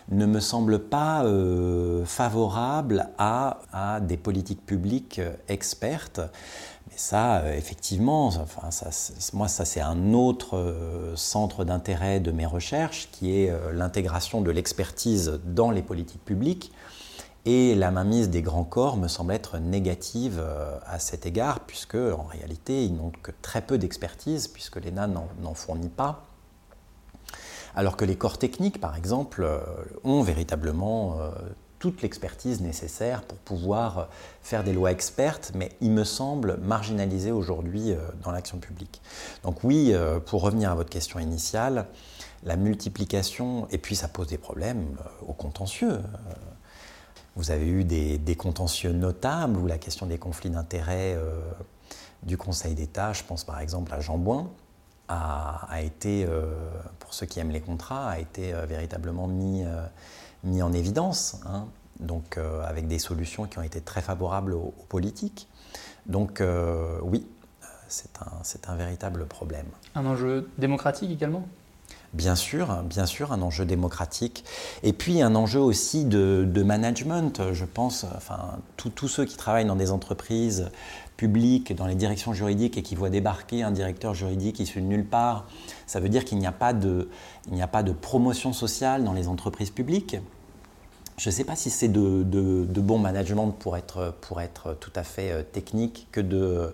ne me semble pas favorable à, à, des politiques publiques expertes ça, euh, effectivement, enfin, ça, moi, ça c'est un autre euh, centre d'intérêt de mes recherches, qui est euh, l'intégration de l'expertise dans les politiques publiques. Et la mainmise des grands corps me semble être négative à cet égard, puisque en réalité, ils n'ont que très peu d'expertise, puisque l'ENA n'en fournit pas. Alors que les corps techniques, par exemple, ont véritablement toute l'expertise nécessaire pour pouvoir euh, faire des lois expertes, mais il me semble marginalisé aujourd'hui euh, dans l'action publique. Donc oui, euh, pour revenir à votre question initiale, la multiplication, et puis ça pose des problèmes au contentieux. Vous avez eu des, contentieux notables où la question des conflits d'intérêts du Conseil d'État, je pense par exemple à Jean Boin, a, été, pour ceux qui aiment les contrats, a été véritablement mis mis en évidence, hein. donc euh, avec des solutions qui ont été très favorables aux, politiques. Donc euh, oui, c'est un, un, véritable problème. Un enjeu démocratique également? Bien sûr, bien sûr, un enjeu démocratique. Et puis un enjeu aussi de, management, je pense. Enfin, tous ceux qui travaillent dans des entreprises publiques, dans les directions juridiques et qui voient débarquer un directeur juridique issu de nulle part, ça veut dire qu'il n'y a, pas de, il n'y a pas de promotion sociale dans les entreprises publiques. Je ne sais pas si c'est de, bon management pour être, tout à fait euh, technique que de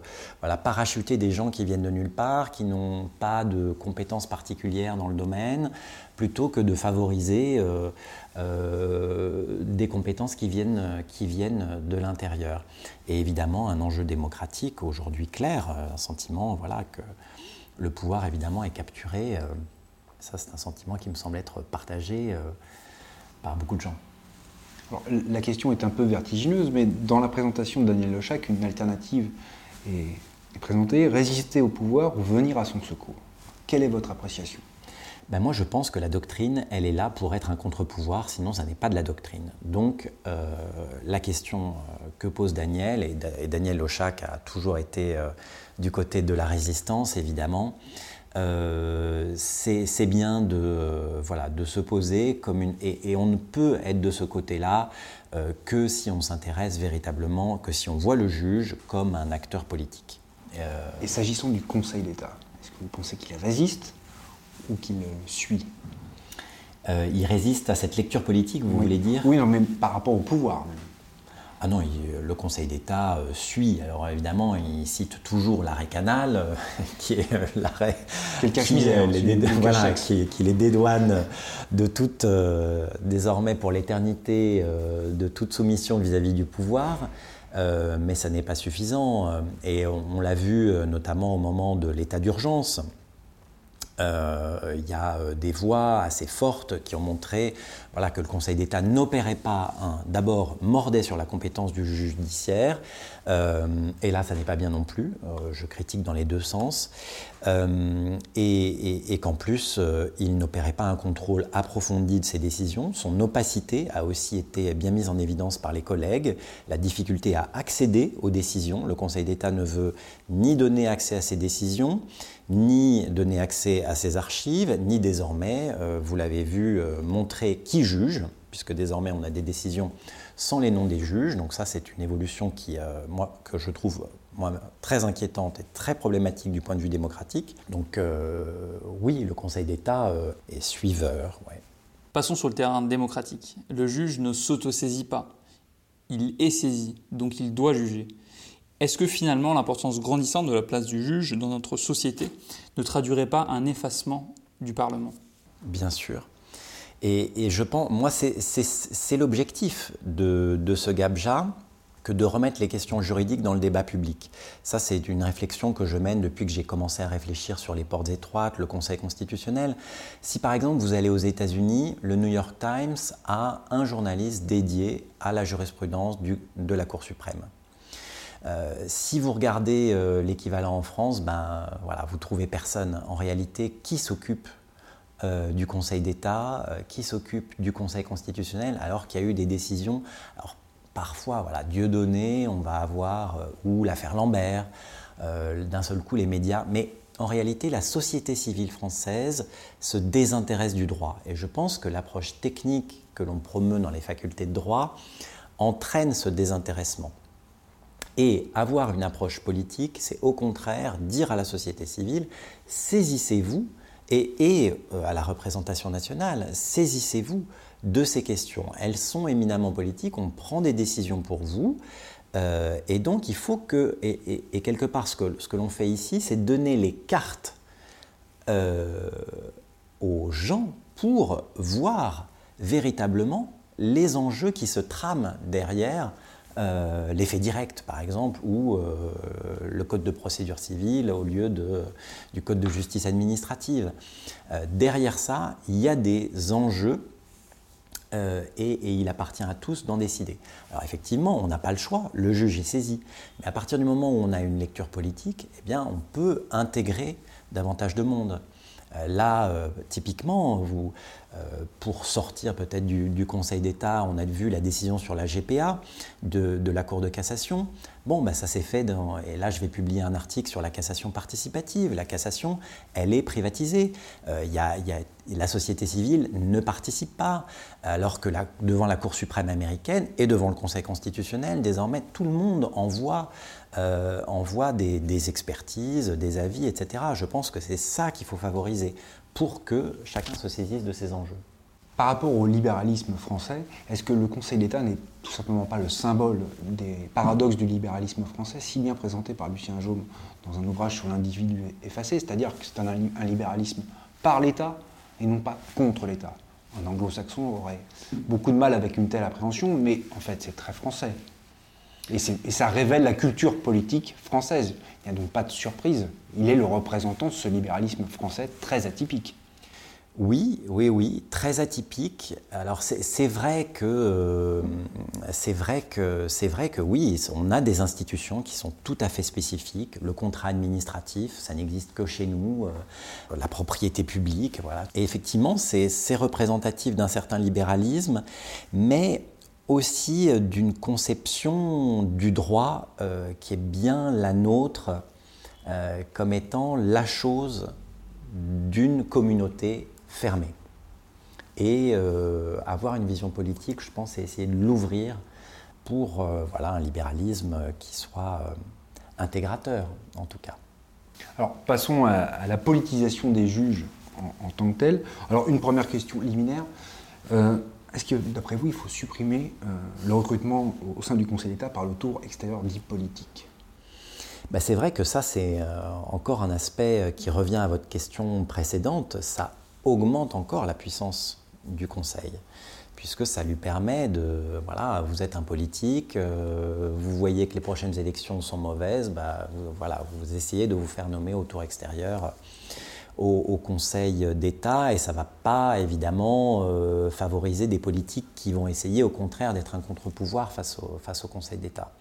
parachuter des gens qui viennent de nulle part, qui n'ont pas de compétences particulières dans le domaine, plutôt que de favoriser euh, euh, des compétences qui viennent, de l'intérieur. Et évidemment, un enjeu démocratique aujourd'hui clair, un sentiment que le pouvoir évidemment est capturé. ça, c'est un sentiment qui me semble être partagé par beaucoup de gens la question est un peu vertigineuse, mais dans la présentation de Daniel Lechac, une alternative est, présentée résister au pouvoir ou venir à son secours? Quelle est votre appréciation? Ben moi, je pense que la doctrine, elle est là pour être un contre-pouvoir, sinon ça n'est pas de la doctrine. Donc, euh, la question euh, que pose Daniel, et, Daniel Lochac a toujours été euh, du côté de la résistance, évidemment, euh, c'est bien de, euh, voilà, de se poser comme une... Et, on ne peut être de ce côté-là euh, que si on s'intéresse véritablement, que si on voit le juge comme un acteur politique. Et s'agissant du Conseil d'État, est-ce que vous pensez qu'il résiste ou qu'il suit? Il résiste à cette lecture politique, vous voulez dire? Oui, non, mais par rapport au pouvoir. Ah non, le Conseil d'État euh, suit. Alors évidemment, il cite toujours l'arrêt Canal, euh, qui est euh, l'arrêt qui, les dédouane de toute, désormais pour l'éternité, de toute soumission vis-à-vis du pouvoir. mais ça n'est pas suffisant. Et on l'a vu notamment au moment de l'état d'urgence. Euh, il y a euh, des voix assez fortes qui ont montré que le Conseil d'État n'opérait pas, d'abord mordait sur la compétence du juge judiciaire, euh, et là ça n'est pas bien non plus, je critique dans les deux sens, et, qu'en plus il n'opérait pas un contrôle approfondi de ses décisions, son opacité a aussi été bien mise en évidence par les collègues, la difficulté à accéder aux décisions, le Conseil d'État ne veut ni donner accès à ses décisions, ni donner accès à ces archives, ni désormais, euh, vous l'avez vu, euh, montrer qui juge, puisque désormais on a des décisions sans les noms des juges. Donc ça, c'est une évolution qui, euh, moi, que je trouve très inquiétante et très problématique du point de vue démocratique. Donc oui, le Conseil d'État est suiveur. Passons sur le terrain démocratique. Le juge ne s'autosaisit pas. Il est saisi, donc il doit juger. Est-ce que finalement l'importance grandissante de la place du juge dans notre société ne traduirait pas un effacement du Parlement? Bien sûr. Et, je pense, moi, c'est l'objectif de, ce GABJA que de remettre les questions juridiques dans le débat public. Ça, c'est une réflexion que je mène depuis que j'ai commencé à réfléchir sur les portes étroites, le Conseil constitutionnel. Si par exemple vous allez aux États-Unis, le New York Times a un journaliste dédié à la jurisprudence de la Cour suprême. Euh, si vous regardez euh, l'équivalent en France, ben voilà, vous trouvez personne en réalité qui s'occupe euh, du Conseil d'État, qui s'occupe du Conseil constitutionnel, alors qu'il y a eu des décisions? Parfois, voilà, Dieu donné, on va avoir, ou l'affaire Lambert, d'un seul coup les médias, mais en réalité, la société civile française se désintéresse du droit. Et je pense que l'approche technique que l'on promeut dans les facultés de droit entraîne ce désintéressement. Et avoir une approche politique, c'est au contraire dire à la société civile, saisissez-vous, et, euh, à la représentation nationale, saisissez-vous de ces questions. Elles sont éminemment politiques, on prend des décisions pour vous. Euh, et donc il faut que, et, quelque part ce que, ce que l'on fait ici, c'est donner les cartes euh, aux gens pour voir véritablement les enjeux qui se trament derrière euh, l'effet direct, par exemple, ou le code de procédure civile au lieu du code de justice administrative. derrière ça, il y a des enjeux euh, et, il appartient à tous d'en décider. Alors effectivement, on n'a pas le choix, le juge est saisi. Mais à partir du moment où on a une lecture politique, eh on peut intégrer davantage de monde. Euh, là, euh, typiquement, vous, pour sortir peut-être du, Conseil d'État, on a vu la décision sur la GPA de, la Cour de cassation. Bon, bah, ça s'est fait, dans, et là je vais publier un article sur la cassation participative. La cassation, elle est privatisée. Euh, y a, la société civile ne participe pas, alors que devant la Cour suprême américaine et devant le Conseil constitutionnel, désormais tout le monde envoie, euh, envoie des, expertises, des avis, etc. Je pense que c'est ça qu'il faut favoriser pour que chacun se saisisse de ces enjeux. Par rapport au libéralisme français, est-ce que le Conseil d'État n'est tout simplement pas le symbole des paradoxes du libéralisme français, si bien présenté par Lucien Jaume dans un ouvrage sur l'individu effacé, c'est-à-dire que c'est un, libéralisme par l'État et non pas contre l'État? Un anglo-saxon aurait beaucoup de mal avec une telle appréhension, mais en fait c'est très français. Et, ça révèle la culture politique française. Il n'y a donc pas de surprise. Il est le représentant de ce libéralisme français très atypique. Oui, oui, oui, très atypique. Alors c'est vrai que euh, c'est vrai que c'est vrai que oui, on a des institutions qui sont tout à fait spécifiques. Le contrat administratif, ça n'existe que chez nous. Euh, la propriété publique, voilà. Et effectivement, c'est représentatif d'un certain libéralisme, mais aussi euh, d'une conception du droit qui est bien la nôtre comme étant la chose d'une communauté fermé. Et euh, avoir une vision politique, je pense, c'est essayer de l'ouvrir pour euh, voilà, un libéralisme qui soit euh, intégrateur, en tout cas. Alors, passons à, la politisation des juges en, tant que telle. Alors, une première question liminaire. Est-ce que, d'après vous, il faut supprimer le recrutement au sein du Conseil d'État par le tour extérieur dit politique? Bah, c'est vrai que ça, c'est encore un aspect qui revient à votre question précédente. Ça augmente encore la puissance du Conseil, puisque ça lui permet de, voilà, vous êtes un politique, euh, vous voyez que les prochaines élections sont mauvaises, bah, voilà, vous essayez de vous faire nommer au tour extérieur au, Conseil d'État, et ça ne va pas évidemment euh, favoriser des politiques qui vont essayer au contraire d'être un contre-pouvoir face au, Conseil d'État.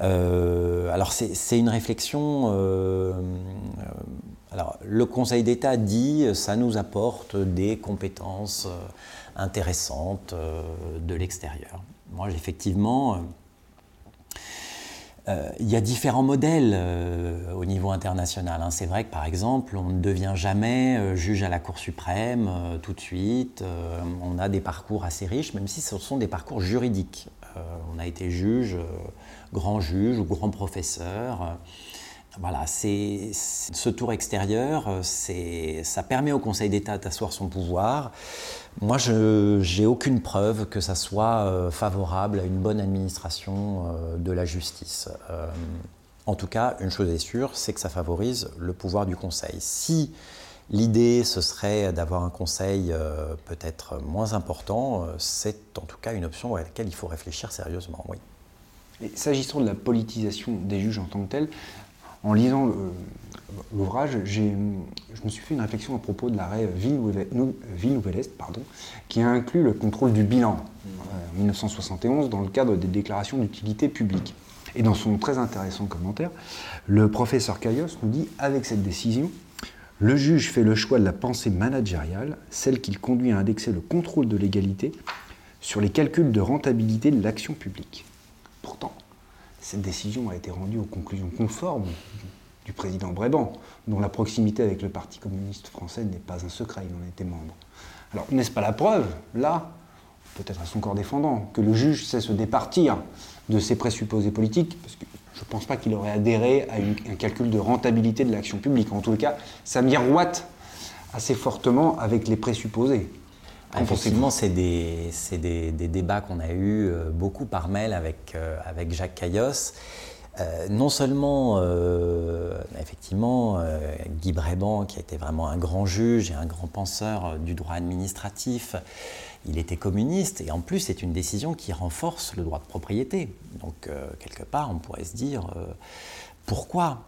Euh, alors c'est une réflexion alors, le Conseil d'État dit ça nous apporte des compétences euh, intéressantes euh, de l'extérieur. Moi, effectivement, euh, il y a différents modèles au niveau international. Hein. C'est vrai que par exemple, on ne devient jamais juge à la Cour suprême tout de suite. on a des parcours assez riches, même si ce sont des parcours juridiques. on a été juge, grand juge ou grand professeur. Voilà, c'est ce tour extérieur, ça permet au Conseil d'État d'asseoir son pouvoir. Moi, je n'ai aucune preuve que ça soit euh, favorable à une bonne administration euh, de la justice. Euh, en tout cas, une chose est sûre, c'est que ça favorise le pouvoir du Conseil. Si L'idée, ce serait d'avoir un conseil euh, peut-être moins important. C'est en tout cas une option à laquelle il faut réfléchir sérieusement, oui. S'agissant de la politisation des juges en tant que tels, en lisant l'ouvrage, je me suis fait une réflexion à propos de l'arrêt Ville-Nouvelle-Est, qui inclut le contrôle du bilan euh, en 1971 dans le cadre des déclarations d'utilité publique. Et dans son très intéressant commentaire, le professeur Caillos nous dit avec cette décision, le juge fait le choix de la pensée managériale, celle qu'il conduit à indexer le contrôle de l'égalité sur les calculs de rentabilité de l'action publique. Pourtant, cette décision a été rendue aux conclusions conformes du président Bréban, dont la proximité avec le Parti communiste français n'est pas un secret, il en était membre. Alors, n'est-ce pas la preuve, là, peut-être à son corps défendant, que le juge sait se départir de ses présupposés politiques, parce que je ne pense pas qu'il aurait adhéré à un calcul de rentabilité de l'action publique. En tout cas, ça miroite assez fortement avec les présupposés. Ah, c'est des, des, débats qu'on a eus euh, beaucoup par mail avec, euh, avec Jacques Caillos. Euh, non seulement, effectivement, Guy Bréban, qui a été vraiment un grand juge et un grand penseur du droit administratif, il était communiste et en plus c'est une décision qui renforce le droit de propriété. Donc quelque part on pourrait se dire pourquoi?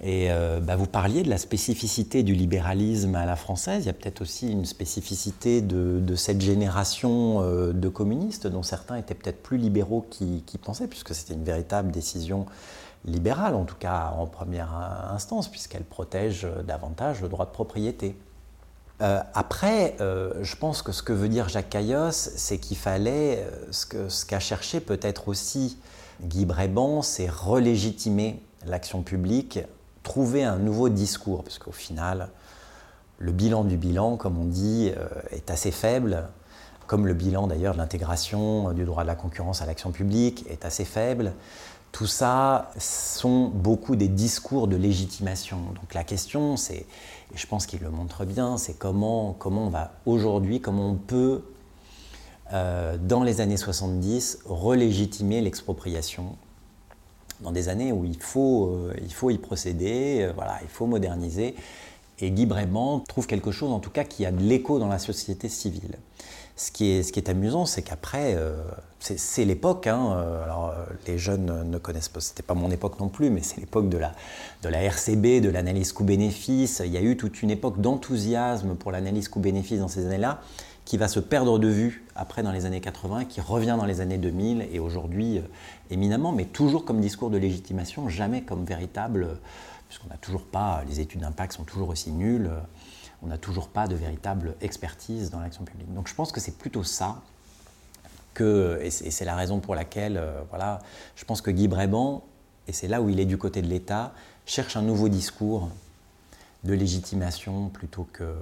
Et euh, bah, vous parliez de la spécificité du libéralisme à la française. Il y a peut-être aussi une spécificité de, cette génération euh, de communistes, dont certains étaient peut-être plus libéraux qu'ils pensaient, puisque c'était une véritable décision libérale, en tout cas en première instance, puisqu'elle protège davantage le droit de propriété. Euh, après, je pense que ce que veut dire Jacques Caillos, c'est qu'il fallait, ce qu'a cherché peut-être aussi Guy Bréban, c'est relégitimer l'action publique trouver un nouveau discours, parce qu'au final, le bilan du bilan, comme on dit, euh, est assez faible, comme le bilan d'ailleurs de l'intégration du droit de la concurrence à l'action publique est assez faible. Tout ça sont beaucoup des discours de légitimation. Donc la question, c'est, et je pense qu'il le montre bien, c'est comment, comment on va aujourd'hui, comment on peut, euh, dans les années 70, relégitimer l'expropriation dans des années où il faut, euh, il faut y procéder, euh, voilà, il faut moderniser. Et Guy Bréban trouve quelque chose, en tout cas, qui a de l'écho dans la société civile. Ce qui est, ce qui est amusant, c'est qu'après, euh, c'est l'époque, hein, alors les jeunes ne connaissent pas, c'était pas mon époque non plus, mais c'est l'époque de la, de la RCB, de l'analyse coût-bénéfice. Il y a eu toute une époque d'enthousiasme pour l'analyse coût-bénéfice dans ces années-là qui va se perdre de vue après dans les années 80, qui revient dans les années 2000 et aujourd'hui éminemment, mais toujours comme discours de légitimation, jamais comme véritable, euh, puisqu'on n'a toujours pas, les études d'impact sont toujours aussi nulles, euh, on n'a toujours pas de véritable expertise dans l'action publique. Donc je pense que c'est plutôt ça que, et c'est la raison pour laquelle, voilà, je pense que Guy Bréban, et c'est là où il est du côté de l'État, cherche un nouveau discours de légitimation plutôt que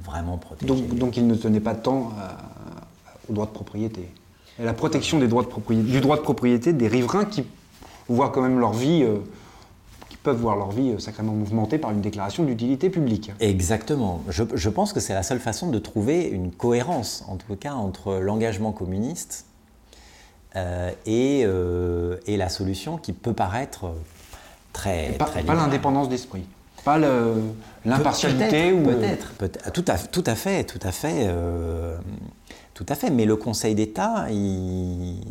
vraiment Donc, il ne tenait pas tant euh, au droit de propriété. Et la protection des droits de propriété, du droit de propriété des riverains qui voient quand même leur vie, euh, qui peuvent voir leur vie euh, sacrément mouvementée par une déclaration d'utilité publique. Exactement. Je, pense que c'est la seule façon de trouver une cohérence, en tout cas, entre l'engagement communiste et, et, la solution qui peut paraître très... pas, pas l'indépendance d'esprit pas l'impartialité ou peut-être peut tout, à, tout à fait tout à fait euh, tout à fait mais le Conseil d'État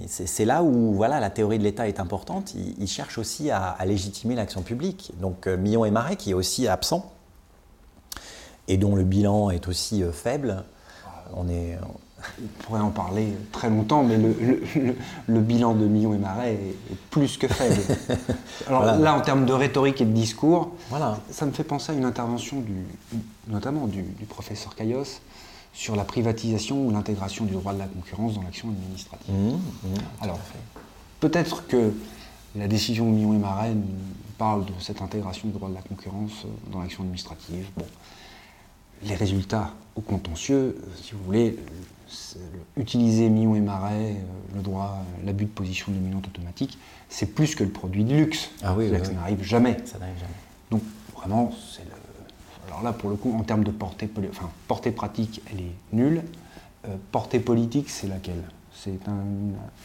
c'est là où voilà la théorie de l'État est importante il, cherche aussi à, légitimer l'action publique donc euh, Millon et Marais qui est aussi absent et dont le bilan est aussi euh, faible on est on pourrait en parler très longtemps, mais le, bilan de Millon et Marais est, plus que faible. Alors là, en termes de rhétorique et de discours, voilà. ça me fait penser à une intervention du, notamment du, professeur Caillos sur la privatisation ou l'intégration du droit de la concurrence dans l'action administrative. Mmh, mmh, Alors, peut-être que la décision Millon et Marais parle de cette intégration du droit de la concurrence dans l'action administrative. Bon, les résultats au contentieux, si vous voulez, utiliser Millon et Marais, euh, le droit, l'abus de position dominante automatique, c'est plus que le produit de luxe. Ah oui, Ça n'arrive jamais. Ça n'arrive jamais. Donc vraiment, c'est. Alors là, pour le coup, en termes de portée, enfin, portée pratique, elle est nulle. Euh, portée politique, c'est laquelle? C'est un,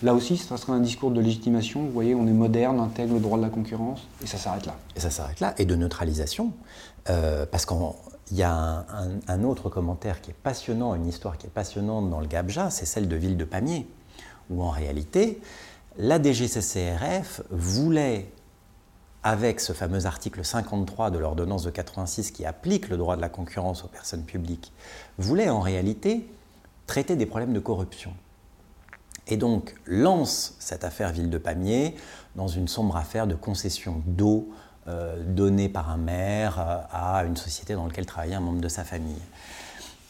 là aussi, ça serait un discours de légitimation. Vous voyez, on est moderne, intègre le droit de la concurrence, et ça s'arrête là. Et ça s'arrête là, et de neutralisation, euh, parce qu'il y a un, un, autre commentaire qui est passionnant, une histoire qui est passionnante dans le Gabja, c'est celle de Ville de Pamiers, où en réalité, la DGCCRF voulait avec ce fameux article 53 de l'ordonnance de 86 qui applique le droit de la concurrence aux personnes publiques, voulait en réalité traiter des problèmes de corruption. Et donc lance cette affaire Ville de Pamiers dans une sombre affaire de concession d'eau euh, donnée par un maire euh, à une société dans laquelle travaillait un membre de sa famille.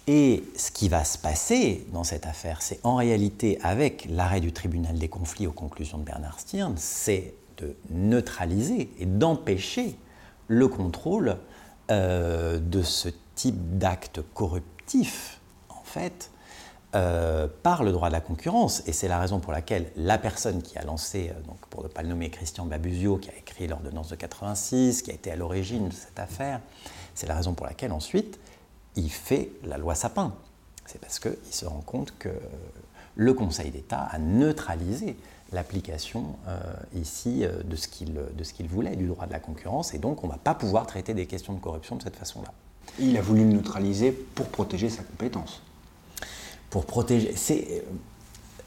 Et ce qui va se passer dans cette affaire, c'est en réalité, avec l'arrêt du tribunal des conflits aux conclusions de Bernard Stirn, c'est de neutraliser et d'empêcher le contrôle euh, de ce type d'acte corruptif, en fait, euh, par le droit de la concurrence. Et c'est la raison pour laquelle la personne qui a lancé, euh, donc pour ne pas le nommer Christian Babusio, qui a écrit l'ordonnance de 86, qui a été à l'origine de cette affaire, c'est la raison pour laquelle ensuite il fait la loi Sapin. C'est parce qu'il se rend compte que le Conseil d'État a neutralisé l'application euh, ici euh, de ce qu'il voulait, du droit de la concurrence, et donc on ne va pas pouvoir traiter des questions de corruption de cette façon-là. Il a voulu le neutraliser pour protéger sa compétence. Pour protéger. C'est.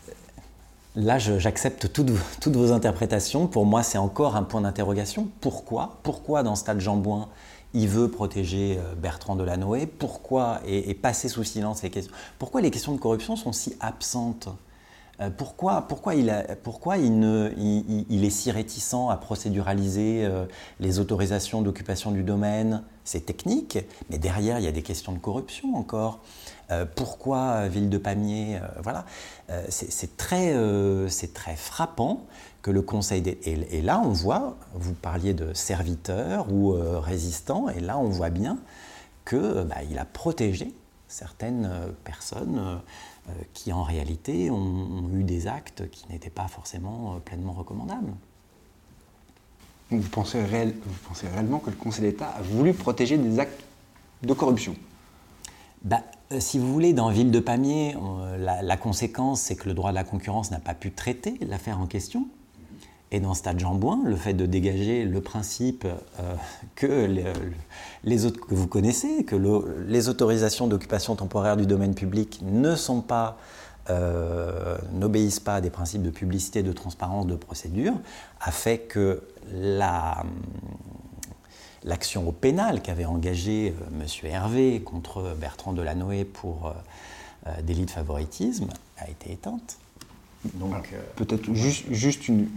Euh, là, j'accepte toutes, toutes, vos interprétations. Pour moi, c'est encore un point d'interrogation. Pourquoi? Pourquoi, dans Stade Jambouin, il veut protéger Bertrand Delanoë? Pourquoi et, et, passer sous silence les questions? Pourquoi les questions de corruption sont si absentes? euh, pourquoi, pourquoi, il, pourquoi il, est si réticent à procéduraliser euh, les autorisations d'occupation du domaine? C'est technique, mais derrière, il y a des questions de corruption encore. Euh, pourquoi Ville de Pamiers Voilà. c'est très, très frappant que le Conseil et, là, on voit, vous parliez de serviteurs ou résistants, et là, on voit bien qu'il bah, a protégé certaines personnes euh, qui en réalité ont, eu des actes qui n'étaient pas forcément euh, pleinement recommandables. vous pensez, vous pensez réellement que le Conseil d'État a voulu protéger des actes de corruption? Bah, euh, si vous voulez, dans Ville de Pamiers, la, conséquence, c'est que le droit de la concurrence n'a pas pu traiter l'affaire en question. Et dans Stade Jambouin, le fait de dégager le principe euh, que les, autres que vous connaissez, que les autorisations d'occupation temporaire du domaine public ne sont pas euh, n'obéissent pas à des principes de publicité, de transparence, de procédure, a fait que l'action au pénal qu'avait engagée euh, M. Hervé contre Bertrand Delanoë pour délit de favoritisme a été éteinte. Donc, peut-être juste, juste une,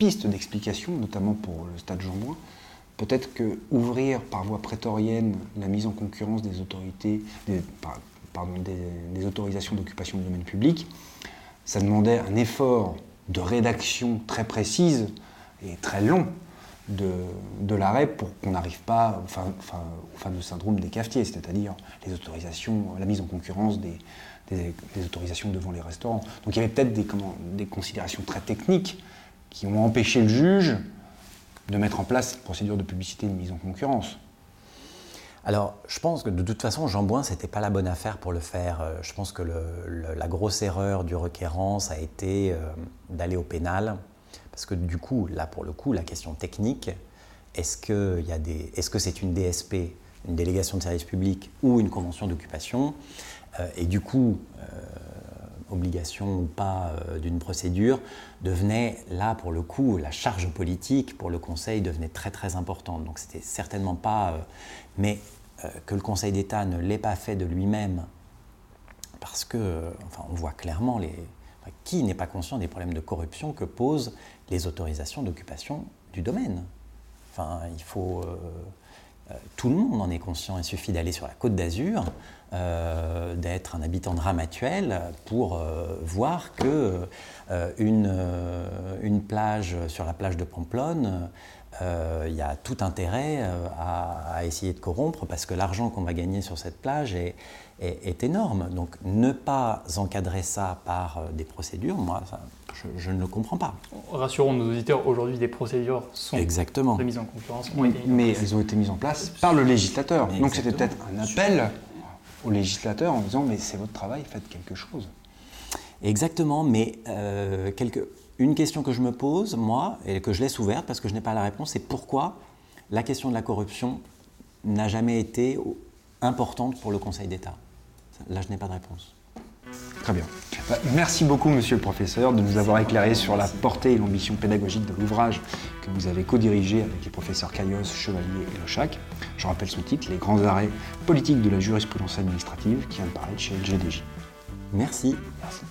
pistes d'explication, notamment pour le stade Jean-Bouin. Peut-être que ouvrir par voie prétorienne la mise en concurrence des autorités, pardon, des, autorisations d'occupation du domaine public, ça demandait un effort de rédaction très précise et très long de, l'arrêt pour qu'on n'arrive pas au fameux syndrome des cafetiers, c'est-à-dire les autorisations, la mise en concurrence des, autorisations devant les restaurants. Donc il y avait peut-être des considérations très techniques qui ont empêché le juge de mettre en place cette procédure de publicité de mise en concurrence. Alors, je pense que de toute façon, Jean Bouin, n'était pas la bonne affaire pour le faire. Euh, je pense que la grosse erreur du requérant, ça a été euh, d'aller au pénal. Parce que du coup, là, pour le coup, la question technique, est-ce que c'est une DSP, une délégation de service public ou une convention d'occupation? Euh, Et du coup, obligation ou pas euh, d'une procédure, devenait là pour le coup, la charge politique pour le Conseil devenait très très importante. Donc c'était certainement pas... Euh, mais euh, que le Conseil d'État ne l'ait pas fait de lui-même, parce que, enfin, on voit clairement les... qui n'est pas conscient des problèmes de corruption que posent les autorisations d'occupation du domaine Enfin, il faut... tout le monde en est conscient, il suffit d'aller sur la côte d'Azur euh, d'être un habitant de Ramatuel pour euh, voir que euh, une, une, plage sur la plage de Pamplonne, il y a tout intérêt à, essayer de corrompre parce que l'argent qu'on va gagner sur cette plage est, est, énorme. Donc ne pas encadrer ça par des procédures, moi, je, ne le comprends pas. Rassurons nos auditeurs, aujourd'hui des procédures sont Exactement. de mise en concurrence. mais elles ont été mises en place par le législateur. Donc c'était peut-être un appel aux législateurs en disant mais c'est votre travail, faites quelque chose. Exactement, mais euh, une question que je me pose, moi, et que je laisse ouverte parce que je n'ai pas la réponse, c'est pourquoi la question de la corruption n'a jamais été importante pour le Conseil d'État? Là, je n'ai pas de réponse. Très bien. Bah, merci beaucoup, monsieur le professeur, de nous avoir éclairé sur la portée et l'ambition pédagogique de l'ouvrage que vous avez co-dirigé avec les professeurs Caillos, Chevalier et Lechac. Je rappelle son titre, Les grands arrêts politiques de la jurisprudence administrative, qui vient de paraître chez LGDJ. Merci. Merci.